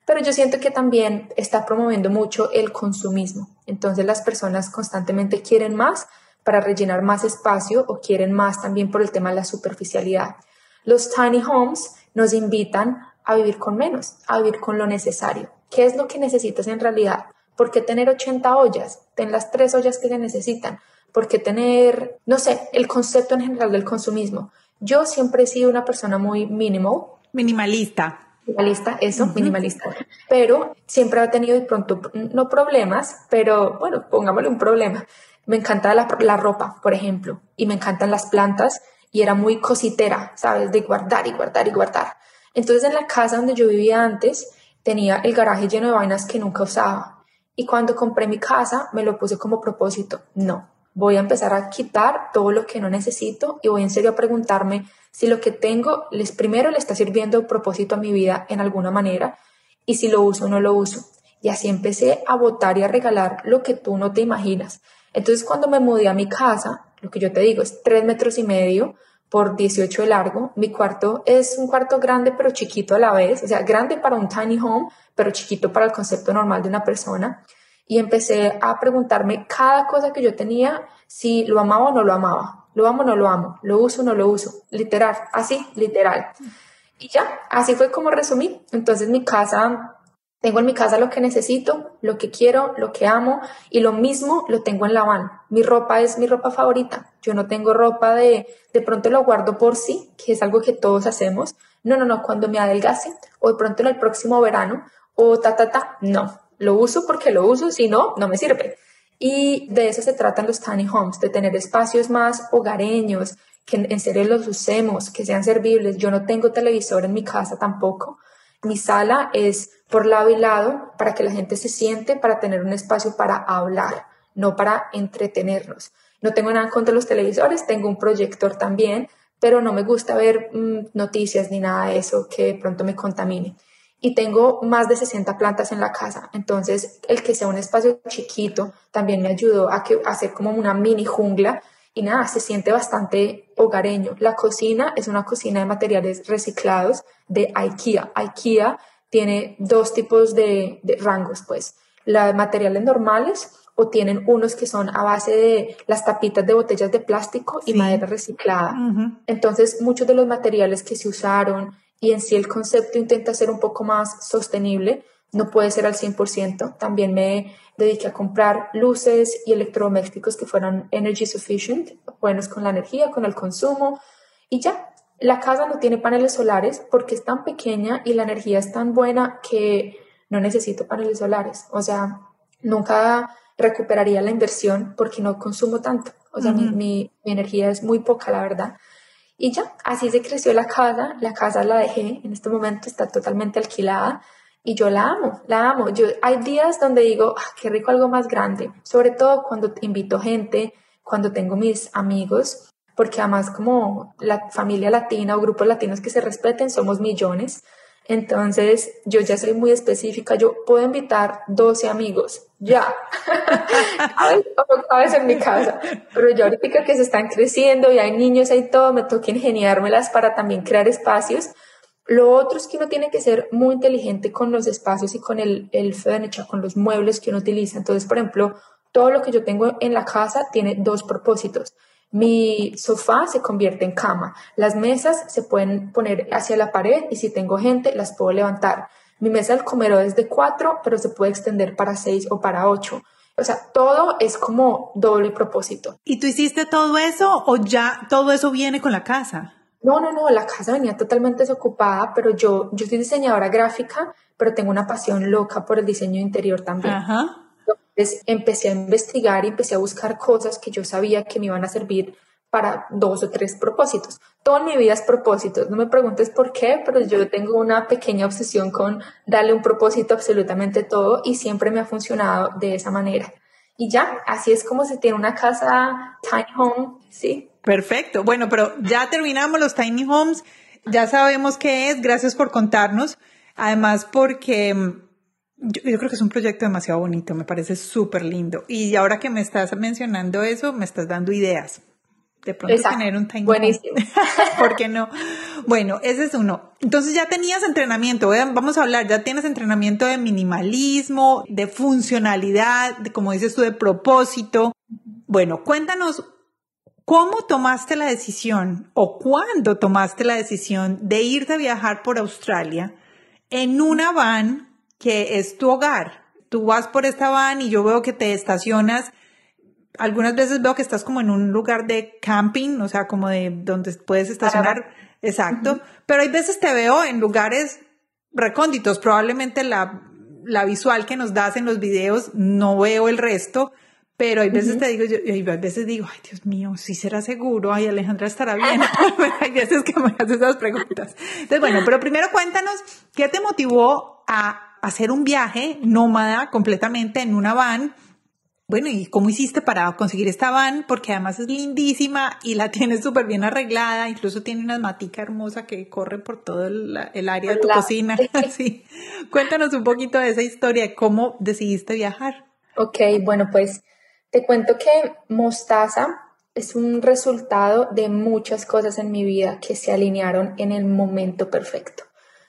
Speaker 1: Pero yo siento que también está promoviendo mucho el consumismo. Entonces las personas constantemente quieren más para rellenar más espacio o quieren más también por el tema de la superficialidad. Los tiny homes nos invitan a vivir con menos, a vivir con lo necesario. ¿Qué es lo que necesitas en realidad? ¿Por qué tener 80 ollas? Ten las tres ollas que se necesitan. ¿Por qué tener, no sé, el concepto en general del consumismo? Yo siempre he sido una persona muy minimal.
Speaker 2: Minimalista.
Speaker 1: Minimalista, eso, minimalista. Pero siempre he tenido de pronto, no problemas, pero bueno, pongámosle un problema. Me encanta la, la ropa, por ejemplo, y me encantan las plantas y era muy cositera, ¿sabes? De guardar y guardar y guardar. Entonces en la casa donde yo vivía antes tenía el garaje lleno de vainas que nunca usaba. Y cuando compré mi casa me lo puse como propósito. No, voy a empezar a quitar todo lo que no necesito y voy en serio a preguntarme si lo que tengo les primero le está sirviendo propósito a mi vida en alguna manera y si lo uso o no lo uso. Y así empecé a votar y a regalar lo que tú no te imaginas. Entonces cuando me mudé a mi casa, lo que yo te digo es tres metros y medio, por 18 de largo. Mi cuarto es un cuarto grande pero chiquito a la vez, o sea, grande para un tiny home, pero chiquito para el concepto normal de una persona. Y empecé a preguntarme cada cosa que yo tenía, si lo amaba o no lo amaba. Lo amo o no lo amo, lo uso o no lo uso. Literal, así, literal. Y ya, así fue como resumí. Entonces mi casa tengo en mi casa lo que necesito, lo que quiero, lo que amo y lo mismo lo tengo en la van. Mi ropa es mi ropa favorita. Yo no tengo ropa de de pronto lo guardo por sí, que es algo que todos hacemos. No, no, no, cuando me adelgase o de pronto en el próximo verano o ta, ta, ta, no. Lo uso porque lo uso, si no, no me sirve. Y de eso se tratan los tiny homes, de tener espacios más hogareños, que en serio los usemos, que sean servibles. Yo no tengo televisor en mi casa tampoco. Mi sala es por lado y lado para que la gente se siente, para tener un espacio para hablar, no para entretenernos. No tengo nada contra los televisores, tengo un proyector también, pero no me gusta ver mm, noticias ni nada de eso que pronto me contamine. Y tengo más de 60 plantas en la casa, entonces el que sea un espacio chiquito también me ayudó a, que, a hacer como una mini jungla y nada, se siente bastante hogareño. La cocina es una cocina de materiales reciclados de IKEA. IKEA tiene dos tipos de, rangos, pues, los materiales normales o tienen unos que son a base de las tapitas de botellas de plástico y madera reciclada. Entonces, muchos de los materiales que se usaron y en sí el concepto intenta ser un poco más sostenible, no puede ser al 100%. También me dediqué a comprar luces y electrodomésticos que fueran energy sufficient, buenos con la energía, con el consumo y ya. La casa no tiene paneles solares porque es tan pequeña y la energía es tan buena que no necesito paneles solares. O sea, nunca recuperaría la inversión porque no consumo tanto. O sea, mi, mi, energía es muy poca, la verdad. Y ya, así se creció la casa, la casa la dejé, en este momento está totalmente alquilada y yo la amo, la amo. Yo, hay días donde digo, ah, qué rico algo más grande, sobre todo cuando invito gente, cuando tengo mis amigos, porque además como la familia latina o grupos latinos que se respeten somos millones. Entonces, yo ya soy muy específica, yo puedo invitar 12 amigos, ya. a, veces, en mi casa, pero yo ahorita que se están creciendo y hay niños, hay todo, me toca ingeniármelas para también crear espacios. Lo otro es que uno tiene que ser muy inteligente con los espacios y con el, el furniture, con los muebles que uno utiliza. Entonces, por ejemplo, todo lo que yo tengo en la casa tiene dos propósitos. Mi sofá se convierte en cama. Las mesas se pueden poner hacia la pared y si tengo gente las puedo levantar. Mi mesa del comedor es de cuatro, pero se puede extender para seis o para ocho. O sea, todo es como doble propósito.
Speaker 2: ¿Y tú hiciste todo eso o ya todo eso viene con la casa?
Speaker 1: No, no, no, la casa venía totalmente desocupada, pero yo, yo soy diseñadora gráfica, pero tengo una pasión loca por el diseño interior también. Ajá. Entonces empecé a investigar y empecé a buscar cosas que yo sabía que me iban a servir para dos o tres propósitos. Toda mi vida es propósitos. No me preguntes por qué, pero yo tengo una pequeña obsesión con darle un propósito a absolutamente todo y siempre me ha funcionado de esa manera. Y ya, así es como se tiene una casa tiny home, ¿sí?
Speaker 2: Perfecto. Bueno, pero ya terminamos los tiny homes. Ya sabemos qué es. Gracias por contarnos. Además, porque yo, creo que es un proyecto demasiado bonito, me parece súper lindo. Y ahora que me estás mencionando eso, me estás dando ideas. De pronto tener un tiny
Speaker 1: Buenísimo.
Speaker 2: ¿Por qué no? Bueno, ese es uno. Entonces ya tenías entrenamiento, vamos a hablar, ya tienes entrenamiento de minimalismo, de funcionalidad, de, como dices tú, de propósito. Bueno, cuéntanos ¿Cómo tomaste la decisión o cuándo tomaste la decisión de irte a viajar por Australia en una van que es tu hogar. Tú vas por esta van y yo veo que te estacionas. Algunas veces veo que estás como en un lugar de camping, o sea, como de donde puedes estacionar. Exacto. Pero hay veces te veo en lugares recónditos. Probablemente la, la visual que nos das en los videos no veo el resto. Pero hay veces te digo, yo, hay veces digo, ay Dios mío, si será seguro, ay Alejandra estará bien. hay veces que me haces esas preguntas. Entonces, bueno, pero primero cuéntanos, ¿qué te motivó a hacer un viaje nómada completamente en una van. Bueno, ¿y cómo hiciste para conseguir esta van? Porque además es lindísima y la tienes súper bien arreglada, incluso tiene una matica hermosa que corre por todo el, área de tu cocina. sí. Cuéntanos un poquito de esa historia, cómo decidiste viajar.
Speaker 1: Ok, bueno, pues te cuento que Mostaza es un resultado de muchas cosas en mi vida que se alinearon en el momento perfecto.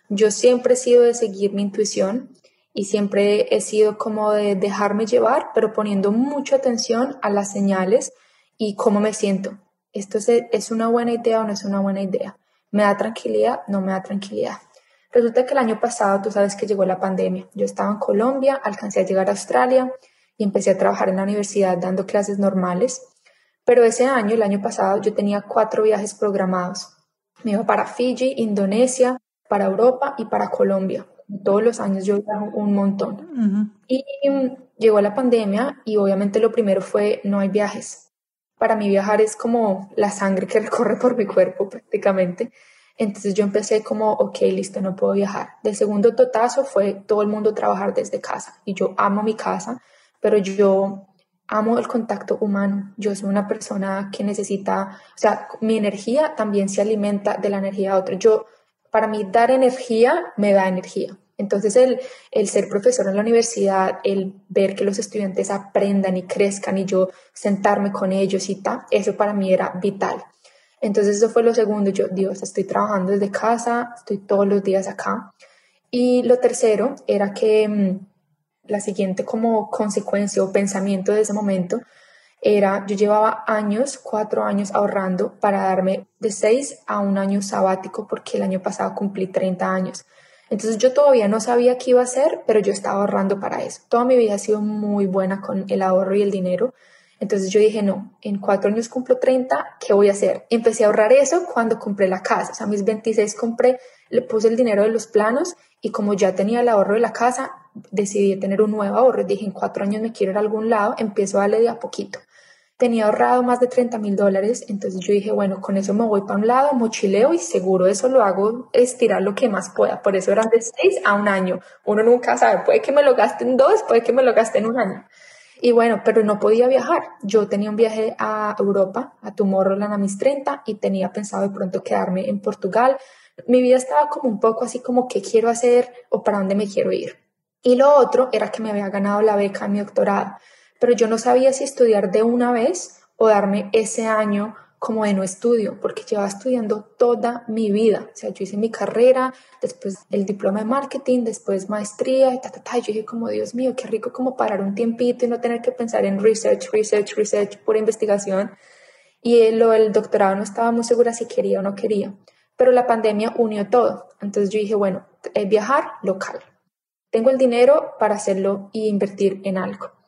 Speaker 1: Yo siempre he sido de seguir mi intuición y siempre he sido como de dejarme llevar, pero poniendo mucha atención a las señales y cómo me siento. ¿Esto es una buena idea o no es una buena idea? ¿Me da tranquilidad? No me da tranquilidad. Resulta que el año pasado, tú sabes que llegó la pandemia. Yo estaba en Colombia, alcancé a llegar a Australia y empecé a trabajar en la universidad dando clases normales. Pero ese año, el año pasado, yo tenía cuatro viajes programados. Me iba para Fiji, Indonesia, para Europa y para Colombia. Todos los años yo viajo un montón. Y mm, llegó la pandemia y obviamente lo primero fue no hay viajes. Para mí viajar es como la sangre que recorre por mi cuerpo prácticamente. Entonces yo empecé como, ok, listo, no puedo viajar. De segundo totazo fue todo el mundo trabajar desde casa. Y yo amo mi casa, pero yo amo el contacto humano. Yo soy una persona que necesita, o sea, mi energía también se alimenta de la energía de otro. Yo para mí dar energía me da energía. Entonces el, el ser profesor en la universidad, el ver que los estudiantes aprendan y crezcan y yo sentarme con ellos y tal, eso para mí era vital. Entonces eso fue lo segundo, yo, Dios, estoy trabajando desde casa, estoy todos los días acá. Y lo tercero era que mm, la siguiente como consecuencia o pensamiento de ese momento era, yo llevaba años, cuatro años ahorrando para darme de seis a un año sabático porque el año pasado cumplí 30 años. Entonces yo todavía no sabía qué iba a hacer, pero yo estaba ahorrando para eso. Toda mi vida ha sido muy buena con el ahorro y el dinero. Entonces yo dije, no, en cuatro años cumplo 30, ¿qué voy a hacer? Empecé a ahorrar eso cuando compré la casa. O sea, a mis 26 compré, le puse el dinero de los planos y como ya tenía el ahorro de la casa, decidí tener un nuevo ahorro. Dije, en cuatro años me quiero ir a algún lado, empiezo a darle de a poquito. Tenía ahorrado más de 30 mil dólares, entonces yo dije, bueno, con eso me voy para un lado, mochileo y seguro eso lo hago estirar lo que más pueda. Por eso eran de 6 a un año. Uno nunca sabe, puede que me lo gaste en dos, puede que me lo gaste en un año. Y bueno, pero no podía viajar. Yo tenía un viaje a Europa, a Tomorrowland a mis 30 y tenía pensado de pronto quedarme en Portugal. Mi vida estaba como un poco así como qué quiero hacer o para dónde me quiero ir. Y lo otro era que me había ganado la beca en mi doctorado pero yo no sabía si estudiar de una vez o darme ese año como de no estudio, porque llevaba estudiando toda mi vida. O sea, yo hice mi carrera, después el diploma de marketing, después maestría, y ta, ta, ta. Yo dije como, Dios mío, qué rico como parar un tiempito y no tener que pensar en research, research, research, pura investigación. Y lo del doctorado no estaba muy segura si quería o no quería. Pero la pandemia unió todo. Entonces yo dije, bueno, eh, viajar local. Tengo el dinero para hacerlo y invertir en algo.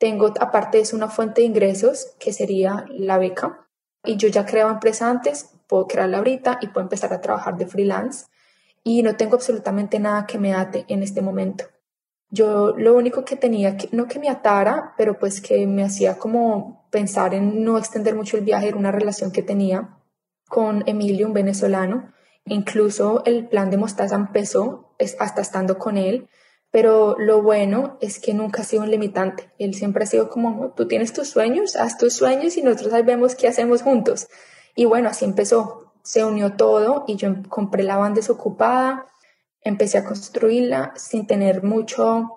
Speaker 1: Tengo, aparte de eso, una fuente de ingresos que sería la beca. Y yo ya creo empresa antes, puedo crearla ahorita y puedo empezar a trabajar de freelance. Y no tengo absolutamente nada que me ate en este momento. Yo lo único que tenía, que, no que me atara, pero pues que me hacía como pensar en no extender mucho el viaje, era una relación que tenía con Emilio, un venezolano. Incluso el plan de Mostaza empezó hasta estando con él pero lo bueno es que nunca ha sido un limitante. Él siempre ha sido como, tú tienes tus sueños, haz tus sueños y nosotros ahí vemos qué hacemos juntos. Y bueno, así empezó. Se unió todo y yo compré la van desocupada, empecé a construirla sin tener mucho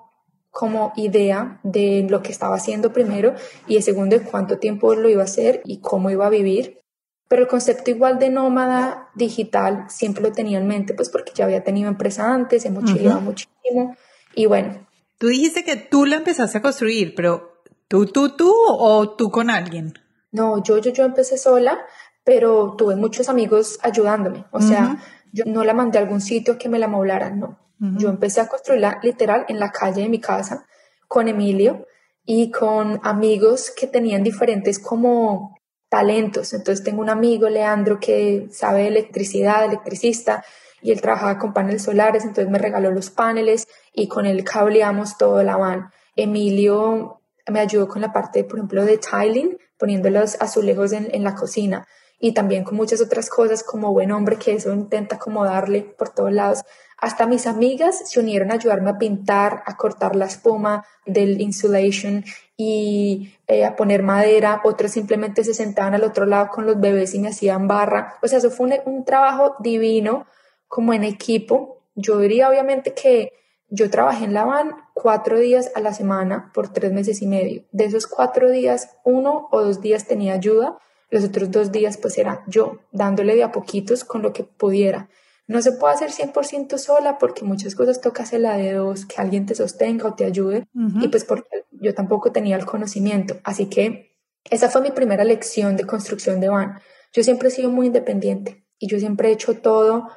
Speaker 1: como idea de lo que estaba haciendo primero y de segundo de cuánto tiempo lo iba a hacer y cómo iba a vivir. Pero el concepto igual de nómada digital siempre lo tenía en mente, pues porque ya había tenido empresa antes, he mochileado muchísimo y bueno.
Speaker 2: Tú dijiste que tú la empezaste a construir, pero ¿tú, tú, tú o tú con alguien?
Speaker 1: No, yo, yo, yo empecé sola, pero tuve muchos amigos ayudándome. O sea, yo no la mandé a algún sitio que me la moblaran, no. Yo empecé a construirla literal en la calle de mi casa con Emilio y con amigos que tenían diferentes como talentos. Entonces tengo un amigo, Leandro, que sabe electricidad, electricista, y él trabajaba con paneles solares, entonces me regaló los paneles y con él cableamos todo la van. Emilio me ayudó con la parte, por ejemplo, de tiling, poniendo los azulejos en, en la cocina y también con muchas otras cosas como buen hombre que eso intenta como darle por todos lados. Hasta mis amigas se unieron a ayudarme a pintar, a cortar la espuma del insulation y eh, a poner madera. Otros simplemente se sentaban al otro lado con los bebés y me hacían barra. O sea, eso fue un, un trabajo divino como en equipo. Yo diría obviamente que yo trabajé en la van cuatro días a la semana por tres meses y medio. De esos cuatro días, uno o dos días tenía ayuda, los otros dos días pues era yo, dándole de a poquitos con lo que pudiera. No se puede hacer 100% sola porque muchas cosas toca la de dos, que alguien te sostenga o te ayude y pues porque yo tampoco tenía el conocimiento. Así que esa fue mi primera lección de construcción de van. Yo siempre he sido muy independiente y yo siempre he hecho todo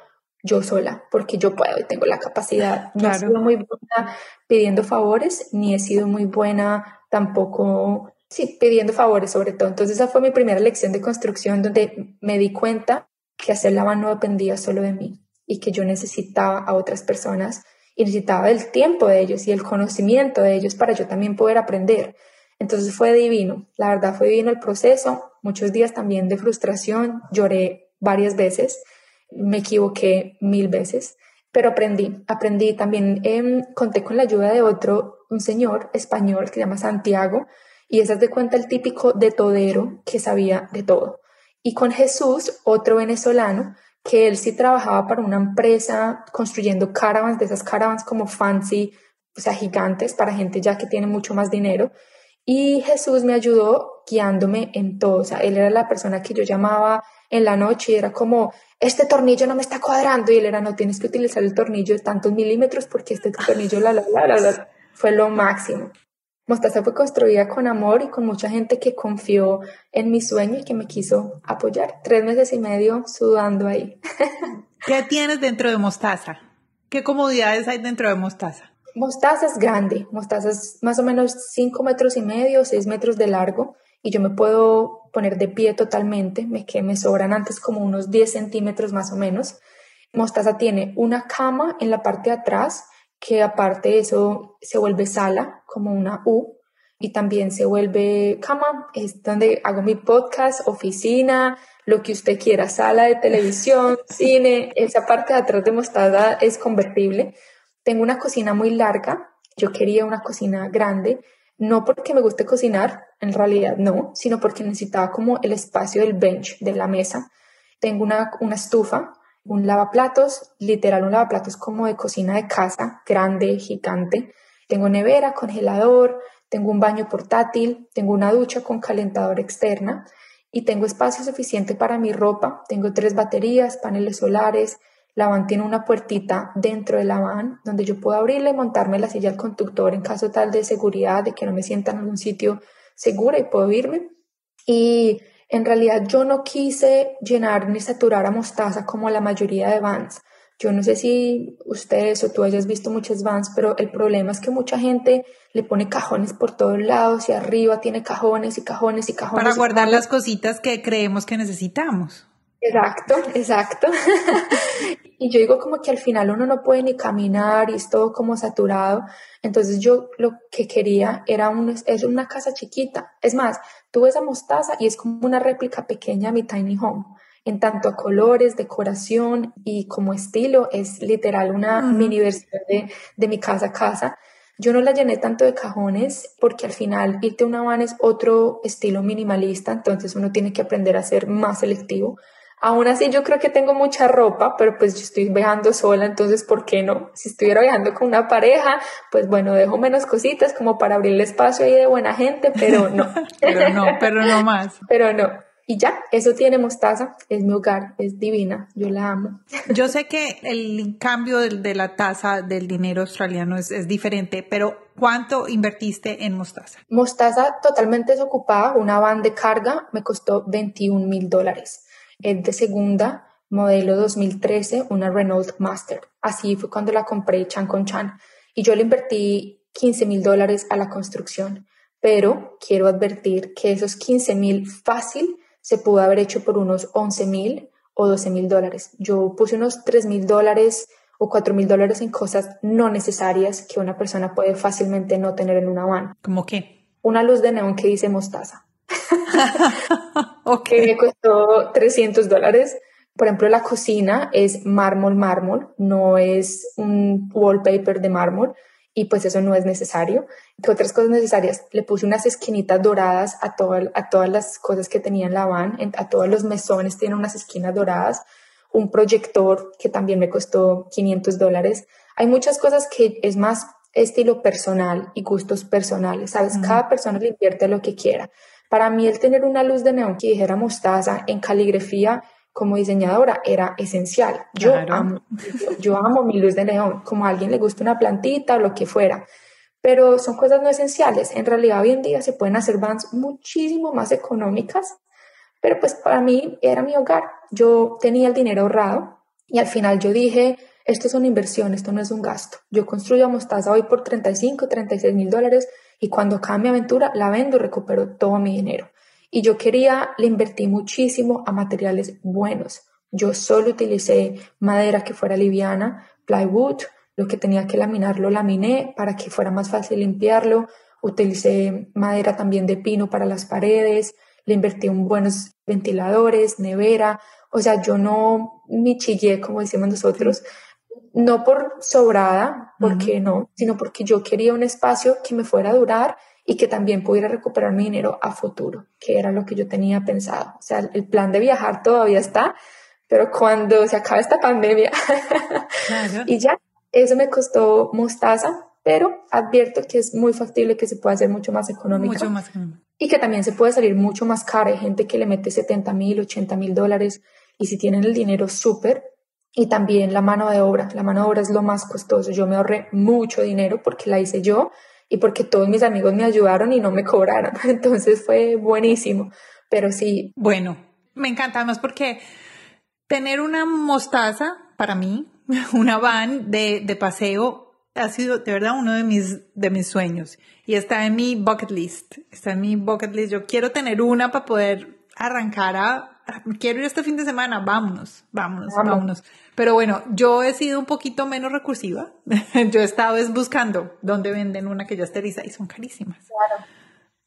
Speaker 1: yo sola, porque yo puedo y tengo la capacidad. No he sido muy buena pidiendo favores, ni he sido muy buena tampoco, sí, pidiendo favores sobre todo. Entonces esa fue mi primera lección de construcción donde me di cuenta que hacer la mano no dependía solo de mí y que yo necesitaba a otras personas y necesitaba el tiempo de ellos y el conocimiento de ellos para yo también poder aprender. Entonces fue divino, la verdad fue divino el proceso, muchos días también de frustración, lloré varias veces, me equivoqué mil veces, pero aprendí, aprendí también, eh, conté con la ayuda de otro, un señor español que se llama Santiago, y esa es de cuenta el típico de todero que sabía de todo. Y con Jesús, otro venezolano, que él sí trabajaba para una empresa construyendo caravans, de esas caravans como fancy, o sea, gigantes para gente ya que tiene mucho más dinero. Y Jesús me ayudó guiándome en todo. O sea, él era la persona que yo llamaba en la noche y era como, este tornillo no me está cuadrando y él era, no tienes que utilizar el tornillo de tantos milímetros porque este tornillo, la, la, la, la, la, fue lo máximo. Mostaza fue construida con amor y con mucha gente que confió en mi sueño y que me quiso apoyar. Tres meses y medio sudando ahí.
Speaker 2: ¿Qué tienes dentro de Mostaza? ¿Qué comodidades hay dentro de Mostaza?
Speaker 1: Mostaza es grande. Mostaza es más o menos cinco metros y medio, seis metros de largo y yo me puedo poner de pie totalmente, me, que me sobran antes como unos 10 centímetros más o menos. Mostaza tiene una cama en la parte de atrás, que aparte de eso se vuelve sala, como una U, y también se vuelve cama, es donde hago mi podcast, oficina, lo que usted quiera, sala de televisión, cine, esa parte de atrás de Mostaza es convertible. Tengo una cocina muy larga, yo quería una cocina grande, no porque me guste cocinar, en realidad no, sino porque necesitaba como el espacio del bench, de la mesa. Tengo una, una estufa, un lavaplatos, literal un lavaplatos como de cocina de casa, grande, gigante. Tengo nevera, congelador, tengo un baño portátil, tengo una ducha con calentador externa y tengo espacio suficiente para mi ropa. Tengo tres baterías, paneles solares. La van tiene una puertita dentro de la van donde yo puedo abrirla y montarme la silla al conductor en caso tal de seguridad, de que no me sienta en algún sitio seguro y puedo irme. Y en realidad yo no quise llenar ni saturar a mostaza como la mayoría de vans. Yo no sé si ustedes o tú hayas visto muchas vans, pero el problema es que mucha gente le pone cajones por todos lados y arriba tiene cajones y cajones y cajones.
Speaker 2: Para guardar las cositas que creemos que necesitamos.
Speaker 1: Exacto, exacto. y yo digo como que al final uno no puede ni caminar y es todo como saturado. Entonces yo lo que quería era un, es una casa chiquita. Es más, tú esa mostaza y es como una réplica pequeña de mi tiny home. En tanto a colores, decoración y como estilo, es literal una mini versión de, de mi casa casa. Yo no la llené tanto de cajones porque al final irte a una van es otro estilo minimalista, entonces uno tiene que aprender a ser más selectivo Aún así, yo creo que tengo mucha ropa, pero pues yo estoy viajando sola, entonces, ¿por qué no? Si estuviera viajando con una pareja, pues bueno, dejo menos cositas como para abrirle espacio ahí de buena gente, pero no.
Speaker 2: pero no, pero no más.
Speaker 1: pero no. Y ya, eso tiene mostaza, es mi hogar, es divina, yo la amo.
Speaker 2: Yo sé que el cambio de, la tasa del dinero australiano es, es, diferente, pero ¿cuánto invertiste en mostaza?
Speaker 1: Mostaza totalmente desocupada, una van de carga me costó 21 mil dólares es de segunda, modelo 2013, una Renault Master. Así fue cuando la compré chan con chan. Y yo le invertí 15 mil dólares a la construcción. Pero quiero advertir que esos 15 mil fácil se pudo haber hecho por unos 11 mil o 12 mil dólares. Yo puse unos 3 mil dólares o 4 mil dólares en cosas no necesarias que una persona puede fácilmente no tener en una van.
Speaker 2: ¿Cómo qué?
Speaker 1: Una luz de neón que dice mostaza. que me costó 300 dólares. Por ejemplo, la cocina es mármol, mármol, no es un wallpaper de mármol y pues eso no es necesario. ¿Qué otras cosas necesarias? Le puse unas esquinitas doradas a, a todas las cosas que tenía en la van, a todos los mesones tienen unas esquinas doradas, un proyector que también me costó 500 dólares. Hay muchas cosas que es más estilo personal y gustos personales, ¿sabes? Cada persona le invierte lo que quiera. Para mí el tener una luz de neón que dijera mostaza en caligrafía como diseñadora era esencial. Yo, amo, yo amo mi luz de neón, como a alguien le gusta una plantita o lo que fuera, pero son cosas no esenciales. En realidad hoy en día se pueden hacer vans muchísimo más económicas, pero pues para mí era mi hogar. Yo tenía el dinero ahorrado y al final yo dije, esto es una inversión, esto no es un gasto. Yo construyo mostaza hoy por 35, 36 mil dólares y cuando mi aventura la vendo y recupero todo mi dinero. Y yo quería, le invertí muchísimo a materiales buenos. Yo solo utilicé madera que fuera liviana, plywood, lo que tenía que laminar lo laminé para que fuera más fácil limpiarlo. Utilicé madera también de pino para las paredes, le invertí en buenos ventiladores, nevera. O sea, yo no me chillé, como decimos nosotros, no por sobrada, porque no, sino porque yo quería un espacio que me fuera a durar y que también pudiera recuperar mi dinero a futuro, que era lo que yo tenía pensado. O sea, el plan de viajar todavía está, pero cuando se acabe esta pandemia y ya, eso me costó mostaza, pero advierto que es muy factible que se pueda hacer mucho más económico.
Speaker 2: Mucho más económico.
Speaker 1: Y que también se puede salir mucho más caro. Hay gente que le mete 70 mil, 80 mil dólares y si tienen el dinero súper, y también la mano de obra. La mano de obra es lo más costoso. Yo me ahorré mucho dinero porque la hice yo y porque todos mis amigos me ayudaron y no me cobraron. Entonces fue buenísimo. Pero sí.
Speaker 2: Bueno, me encanta más porque tener una mostaza para mí, una van de, de paseo, ha sido de verdad uno de mis, de mis sueños. Y está en mi bucket list. Está en mi bucket list. Yo quiero tener una para poder arrancar a quiero ir este fin de semana, vámonos, vámonos, vámonos. Pero bueno, yo he sido un poquito menos recursiva. yo he estado es buscando dónde venden una que ya esteriza y son carísimas. Claro.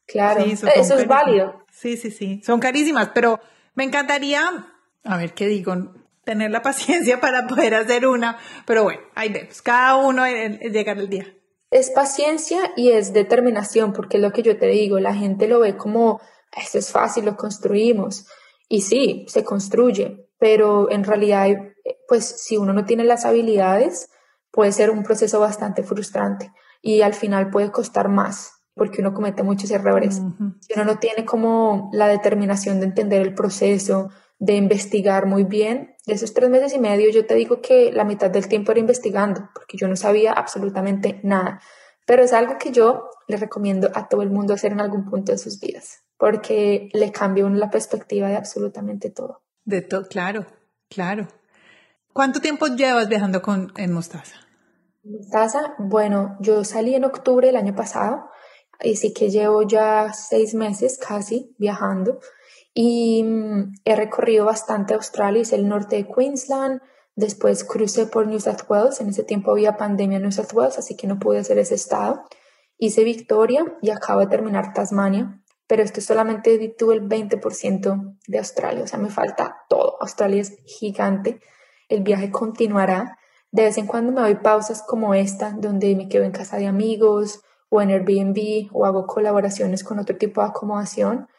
Speaker 1: Claro, eso, es válido.
Speaker 2: Sí, sí, sí, son carísimas, pero me encantaría, a ver qué digo, tener la paciencia para poder hacer una, pero bueno, ahí vemos, cada uno llegar el día.
Speaker 1: Es paciencia y es determinación, porque es lo que yo te digo, la gente lo ve como, esto es fácil, lo construimos. Y sí, se construye, pero en realidad, pues si uno no tiene las habilidades, puede ser un proceso bastante frustrante y al final puede costar más porque uno comete muchos errores. Si uno no tiene como la determinación de entender el proceso, de investigar muy bien, de esos tres meses y medio yo te digo que la mitad del tiempo era investigando, porque yo no sabía absolutamente nada. Pero es algo que yo le recomiendo a todo el mundo hacer en algún punto de sus vidas, porque le cambia uno la perspectiva de absolutamente todo.
Speaker 2: De todo, claro, claro. ¿Cuánto tiempo llevas viajando con, en Mostaza?
Speaker 1: Mostaza, bueno, yo salí en octubre del año pasado, y sí que llevo ya seis meses casi viajando y mm, he recorrido bastante Australia, hice el norte de Queensland, después crucé por New South Wales, en ese tiempo había pandemia en New South Wales, así que no pude hacer ese estado. Hice Victoria y acabo de terminar Tasmania, pero esto solamente tuve el 20% de Australia, o sea, me falta todo. Australia es gigante, el viaje continuará. De vez en cuando me doy pausas como esta, donde me quedo en casa de amigos o en Airbnb o hago colaboraciones con otro tipo de acomodación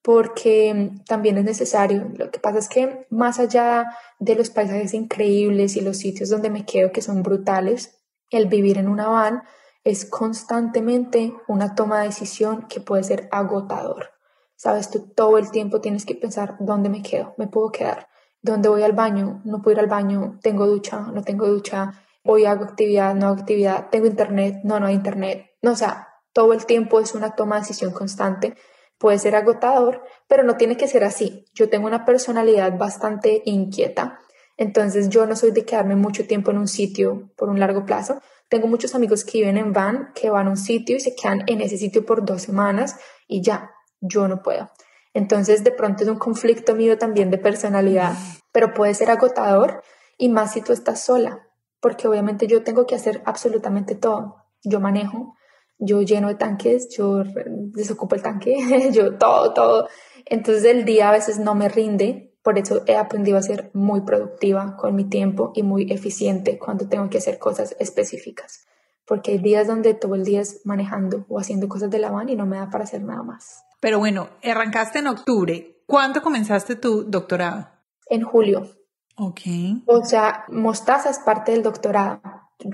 Speaker 1: porque también es necesario. Lo que pasa es que más allá de los paisajes increíbles y los sitios donde me quedo que son brutales, el vivir en una van es constantemente una toma de decisión que puede ser agotador. Sabes, tú todo el tiempo tienes que pensar dónde me quedo, me puedo quedar, dónde voy al baño, no puedo ir al baño, tengo ducha, no tengo ducha, hoy hago actividad, no hago actividad, tengo internet, no, no hay internet. No, o sea, todo el tiempo es una toma de decisión constante puede ser agotador, pero no tiene que ser así. Yo tengo una personalidad bastante inquieta, entonces yo no soy de quedarme mucho tiempo en un sitio por un largo plazo. Tengo muchos amigos que viven en van, que van a un sitio y se quedan en ese sitio por dos semanas y ya, yo no puedo. Entonces de pronto es un conflicto mío también de personalidad, pero puede ser agotador y más si tú estás sola, porque obviamente yo tengo que hacer absolutamente todo. Yo manejo, yo lleno de tanques, yo desocupo el tanque, yo todo, todo. Entonces el día a veces no me rinde, por eso he aprendido a ser muy productiva con mi tiempo y muy eficiente cuando tengo que hacer cosas específicas. Porque hay días donde todo el día es manejando o haciendo cosas de la van y no me da para hacer nada más.
Speaker 2: Pero bueno, arrancaste en octubre. ¿Cuándo comenzaste tu doctorado?
Speaker 1: En julio.
Speaker 2: Ok.
Speaker 1: O sea, Mostaza es parte del doctorado.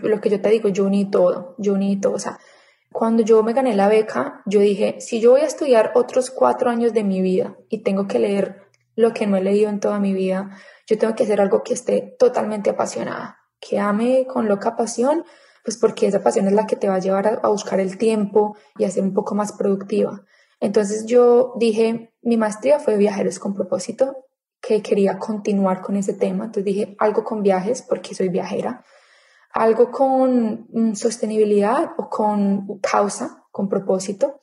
Speaker 1: Lo que yo te digo, yo uní todo, yo uní todo. O sea, cuando yo me gané la beca, yo dije, si yo voy a estudiar otros cuatro años de mi vida y tengo que leer lo que no he leído en toda mi vida, yo tengo que hacer algo que esté totalmente apasionada, que ame con loca pasión, pues porque esa pasión es la que te va a llevar a, buscar el tiempo y a ser un poco más productiva. Entonces yo dije, mi maestría fue viajeros con propósito, que quería continuar con ese tema, entonces dije algo con viajes porque soy viajera algo con mm, sostenibilidad o con causa, con propósito,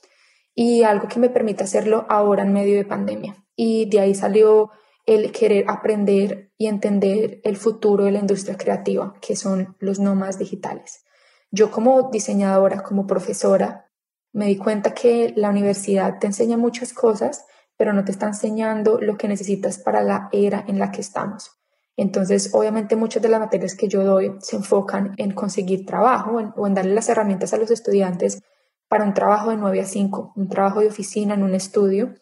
Speaker 1: y algo que me permita hacerlo ahora en medio de pandemia. Y de ahí salió el querer aprender y entender el futuro de la industria creativa, que son los nómadas digitales. Yo como diseñadora, como profesora, me di cuenta que la universidad te enseña muchas cosas, pero no te está enseñando lo que necesitas para la era en la que estamos. Entonces, obviamente muchas de las materias que yo doy se enfocan en conseguir trabajo o en darle las herramientas a los estudiantes para un trabajo de 9 a 5, un trabajo de oficina en un estudio.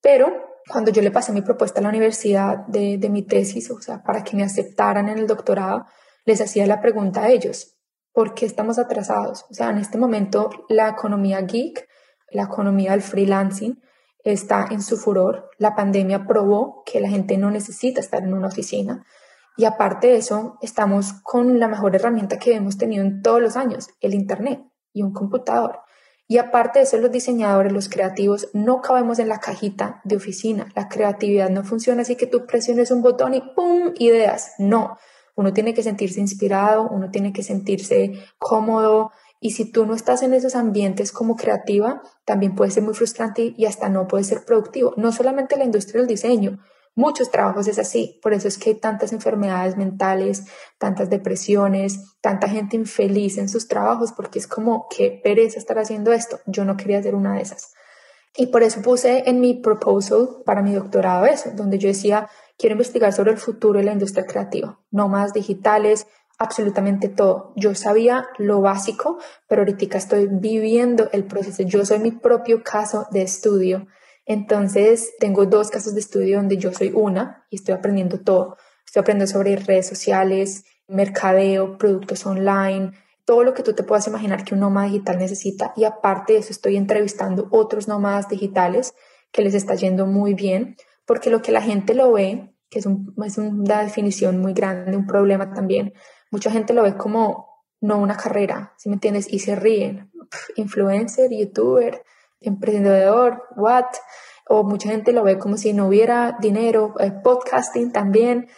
Speaker 1: Pero cuando yo le pasé mi propuesta a la universidad de, mi tesis, o sea, para que me aceptaran en el doctorado, les hacía la pregunta a ellos, ¿por qué estamos atrasados? O sea, en este momento la economía geek, la economía del freelancing, está en su furor. La pandemia probó que la gente no necesita estar en una oficina. Y aparte de eso, estamos con la mejor herramienta que hemos tenido en todos los años, el Internet y un computador. Y aparte de eso, los diseñadores, los creativos, no cabemos en la cajita de oficina. La creatividad no funciona así que tú presiones un botón y ¡pum! ideas. No, uno tiene que sentirse inspirado, uno tiene que sentirse cómodo y si tú no estás en esos ambientes como creativa, también puede ser muy frustrante y hasta no puede ser productivo. No solamente la industria del diseño, muchos trabajos es así. Por eso es que hay tantas enfermedades mentales, tantas depresiones, tanta gente infeliz en sus trabajos, porque es como que pereza estar haciendo esto. Yo no quería ser una de esas. Y por eso puse en mi proposal para mi doctorado eso, donde yo decía, quiero investigar sobre el futuro de la industria creativa, no más digitales, absolutamente todo. Yo sabía lo básico, pero ahorita estoy viviendo el proceso. Yo soy mi propio caso de estudio. Entonces, tengo dos casos de estudio donde yo soy una y estoy aprendiendo todo. Estoy aprendiendo sobre redes sociales, mercadeo, productos online, todo lo que tú te puedas imaginar que un nómada digital necesita. Y aparte de eso, estoy entrevistando otros nómadas digitales que les está yendo muy bien, porque lo que la gente lo ve, que es, es una definición muy grande, un problema también, mucha gente lo ve como no una carrera, si me entiendes? Y se ríen. Influencer, youtuber, emprendedor, what? O mucha gente lo ve como si no hubiera dinero, eh, podcasting también.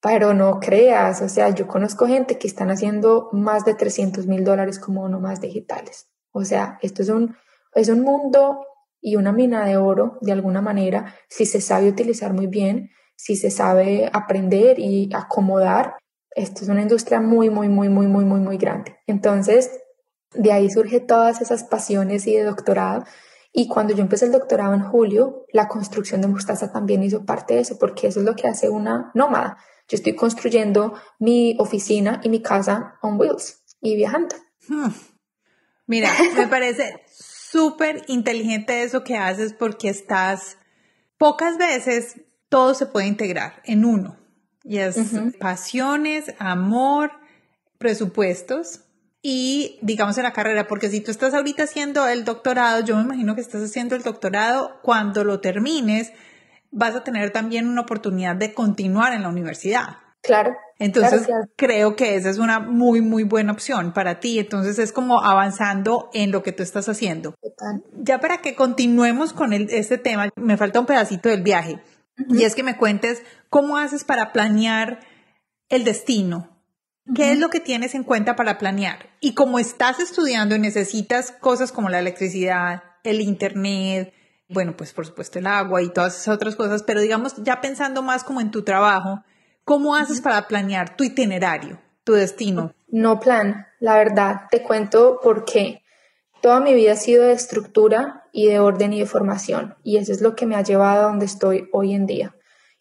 Speaker 1: Pero no creas, o sea, yo conozco gente que están haciendo más de 300 mil dólares como nomás digitales. O sea, esto es un, es un mundo y una mina de oro de alguna manera, si se sabe utilizar muy bien, si se sabe aprender y acomodar. Esto es una industria muy, muy, muy, muy, muy, muy, muy grande. Entonces, de ahí surge todas esas pasiones y de doctorado. Y cuando yo empecé el doctorado en julio, la construcción de Mostaza también hizo parte de eso, porque eso es lo que hace una nómada. Yo estoy construyendo mi oficina y mi casa on wheels y viajando. Hmm.
Speaker 2: Mira, me parece súper inteligente eso que haces porque estás, pocas veces todo se puede integrar en uno. Y es pasiones, amor, presupuestos y digamos en la carrera, porque si tú estás ahorita haciendo el doctorado, yo me imagino que estás haciendo el doctorado, cuando lo termines, vas a tener también una oportunidad de continuar en la universidad.
Speaker 1: Claro.
Speaker 2: Entonces, creo que esa es una muy, muy buena opción para ti. Entonces, es como avanzando en lo que tú estás haciendo. Ya para que continuemos con este tema, me falta un pedacito del viaje. Y es que me cuentes cómo haces para planear el destino. ¿Qué es lo que tienes en cuenta para planear? Y como estás estudiando y necesitas cosas como la electricidad, el internet, bueno, pues por supuesto el agua y todas esas otras cosas, pero digamos, ya pensando más como en tu trabajo, ¿cómo haces para planear tu itinerario, tu destino?
Speaker 1: No plan, la verdad, te cuento por qué. Toda mi vida ha sido de estructura y de orden y de formación, y eso es lo que me ha llevado a donde estoy hoy en día.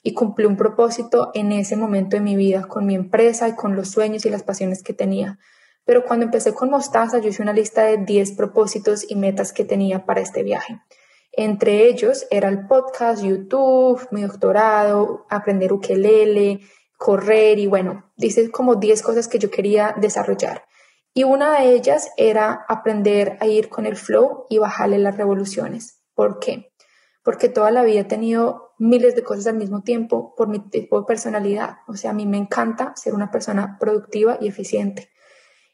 Speaker 1: Y cumplí un propósito en ese momento de mi vida, con mi empresa y con los sueños y las pasiones que tenía. Pero cuando empecé con Mostaza, yo hice una lista de 10 propósitos y metas que tenía para este viaje. Entre ellos era el podcast, YouTube, mi doctorado, aprender ukelele, correr y bueno, dice como 10 cosas que yo quería desarrollar. Y una de ellas era aprender a ir con el flow y bajarle las revoluciones. ¿Por qué? Porque toda la vida he tenido miles de cosas al mismo tiempo por mi tipo de personalidad. O sea, a mí me encanta ser una persona productiva y eficiente.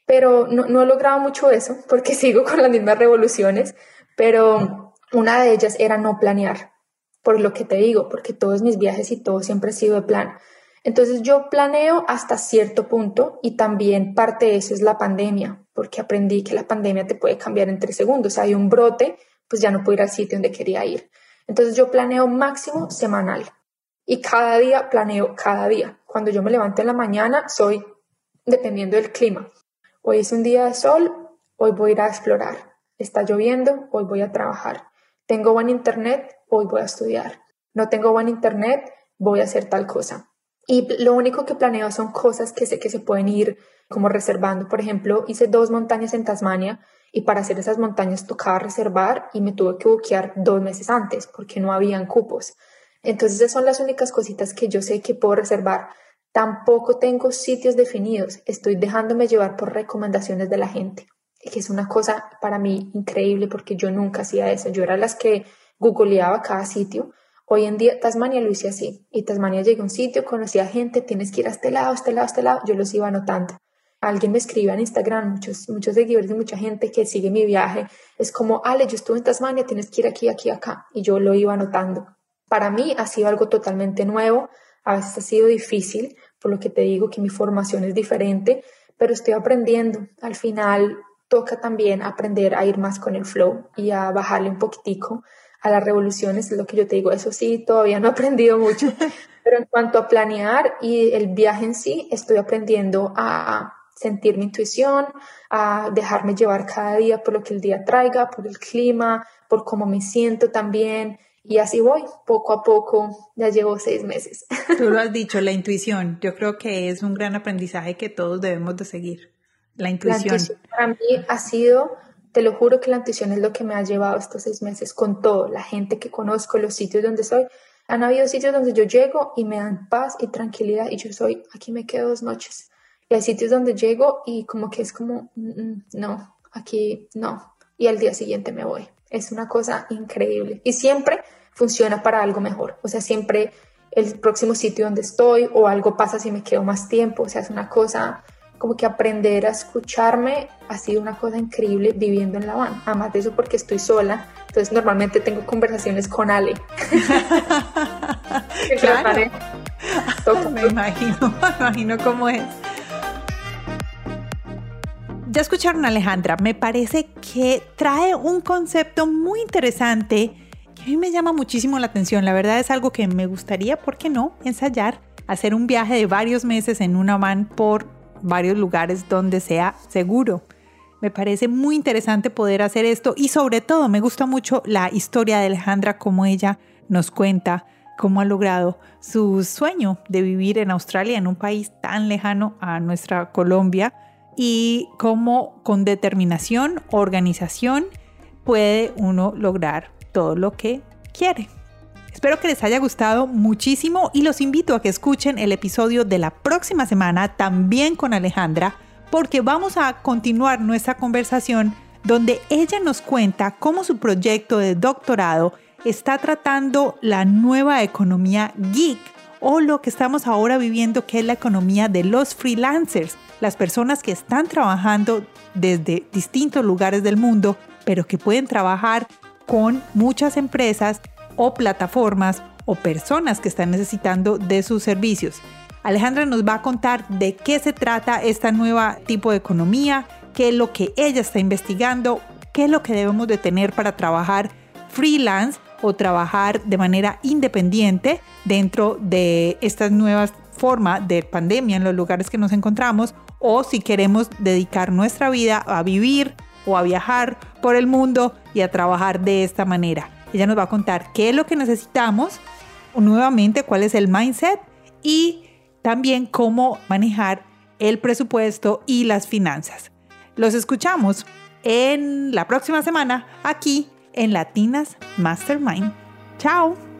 Speaker 1: Pero no, no he logrado mucho eso porque sigo con las mismas revoluciones. Pero una de ellas era no planear, por lo que te digo, porque todos mis viajes y todo siempre ha sido de plan. Entonces yo planeo hasta cierto punto y también parte de eso es la pandemia, porque aprendí que la pandemia te puede cambiar en tres segundos. Hay un brote, pues ya no puedo ir al sitio donde quería ir. Entonces yo planeo máximo semanal y cada día planeo cada día. Cuando yo me levanto en la mañana soy dependiendo del clima. Hoy es un día de sol, hoy voy a ir a explorar. Está lloviendo, hoy voy a trabajar. Tengo buen internet, hoy voy a estudiar. No tengo buen internet, voy a hacer tal cosa. Y lo único que planeo son cosas que sé que se pueden ir como reservando. Por ejemplo, hice dos montañas en Tasmania y para hacer esas montañas tocaba reservar y me tuve que buquear dos meses antes porque no habían cupos. Entonces esas son las únicas cositas que yo sé que puedo reservar. Tampoco tengo sitios definidos, estoy dejándome llevar por recomendaciones de la gente que es una cosa para mí increíble porque yo nunca hacía eso. Yo era las que googleaba cada sitio. Hoy en día Tasmania lo hice así. Y Tasmania llega a un sitio, conocía gente, tienes que ir a este lado, a este lado, a este lado. Yo los iba anotando. Alguien me escribe en Instagram, muchos, muchos seguidores de mucha gente que sigue mi viaje. Es como, Ale, yo estuve en Tasmania, tienes que ir aquí, aquí, acá. Y yo lo iba anotando. Para mí ha sido algo totalmente nuevo. A veces ha sido difícil, por lo que te digo que mi formación es diferente, pero estoy aprendiendo. Al final, toca también aprender a ir más con el flow y a bajarle un poquitico a las revoluciones, es lo que yo te digo, eso sí, todavía no he aprendido mucho, pero en cuanto a planear y el viaje en sí, estoy aprendiendo a sentir mi intuición, a dejarme llevar cada día por lo que el día traiga, por el clima, por cómo me siento también. Y así voy, poco a poco, ya llevo seis meses.
Speaker 2: Tú lo has dicho, la intuición. Yo creo que es un gran aprendizaje que todos debemos de seguir. La intuición. La intuición
Speaker 1: para mí ha sido, te lo juro que la intuición es lo que me ha llevado estos seis meses con todo, la gente que conozco, los sitios donde soy. Han habido sitios donde yo llego y me dan paz y tranquilidad y yo soy, aquí me quedo dos noches. Y hay sitios donde llego y como que es como, mm, mm, no, aquí no. Y al día siguiente me voy. Es una cosa increíble. Y siempre funciona para algo mejor. O sea, siempre el próximo sitio donde estoy o algo pasa si me quedo más tiempo. O sea, es una cosa como que aprender a escucharme ha sido una cosa increíble viviendo en La Habana. Además de eso porque estoy sola. Entonces normalmente tengo conversaciones con Ale.
Speaker 2: claro. me imagino, me imagino cómo es. Ya escucharon a Alejandra, me parece que trae un concepto muy interesante que a mí me llama muchísimo la atención. La verdad es algo que me gustaría, ¿por qué no?, ensayar, hacer un viaje de varios meses en una van por varios lugares donde sea seguro. Me parece muy interesante poder hacer esto y sobre todo me gusta mucho la historia de Alejandra, como ella nos cuenta cómo ha logrado su sueño de vivir en Australia, en un país tan lejano a nuestra Colombia y cómo con determinación, organización, puede uno lograr todo lo que quiere. Espero que les haya gustado muchísimo y los invito a que escuchen el episodio de la próxima semana también con Alejandra porque vamos a continuar nuestra conversación donde ella nos cuenta cómo su proyecto de doctorado está tratando la nueva economía geek o lo que estamos ahora viviendo que es la economía de los freelancers las personas que están trabajando desde distintos lugares del mundo, pero que pueden trabajar con muchas empresas o plataformas o personas que están necesitando de sus servicios. Alejandra nos va a contar de qué se trata esta nueva tipo de economía, qué es lo que ella está investigando, qué es lo que debemos de tener para trabajar freelance o trabajar de manera independiente dentro de estas nuevas formas de pandemia en los lugares que nos encontramos o si queremos dedicar nuestra vida a vivir o a viajar por el mundo y a trabajar de esta manera. Ella nos va a contar qué es lo que necesitamos, nuevamente cuál es el mindset y también cómo manejar el presupuesto y las finanzas. Los escuchamos en la próxima semana aquí en Latinas Mastermind. Chao.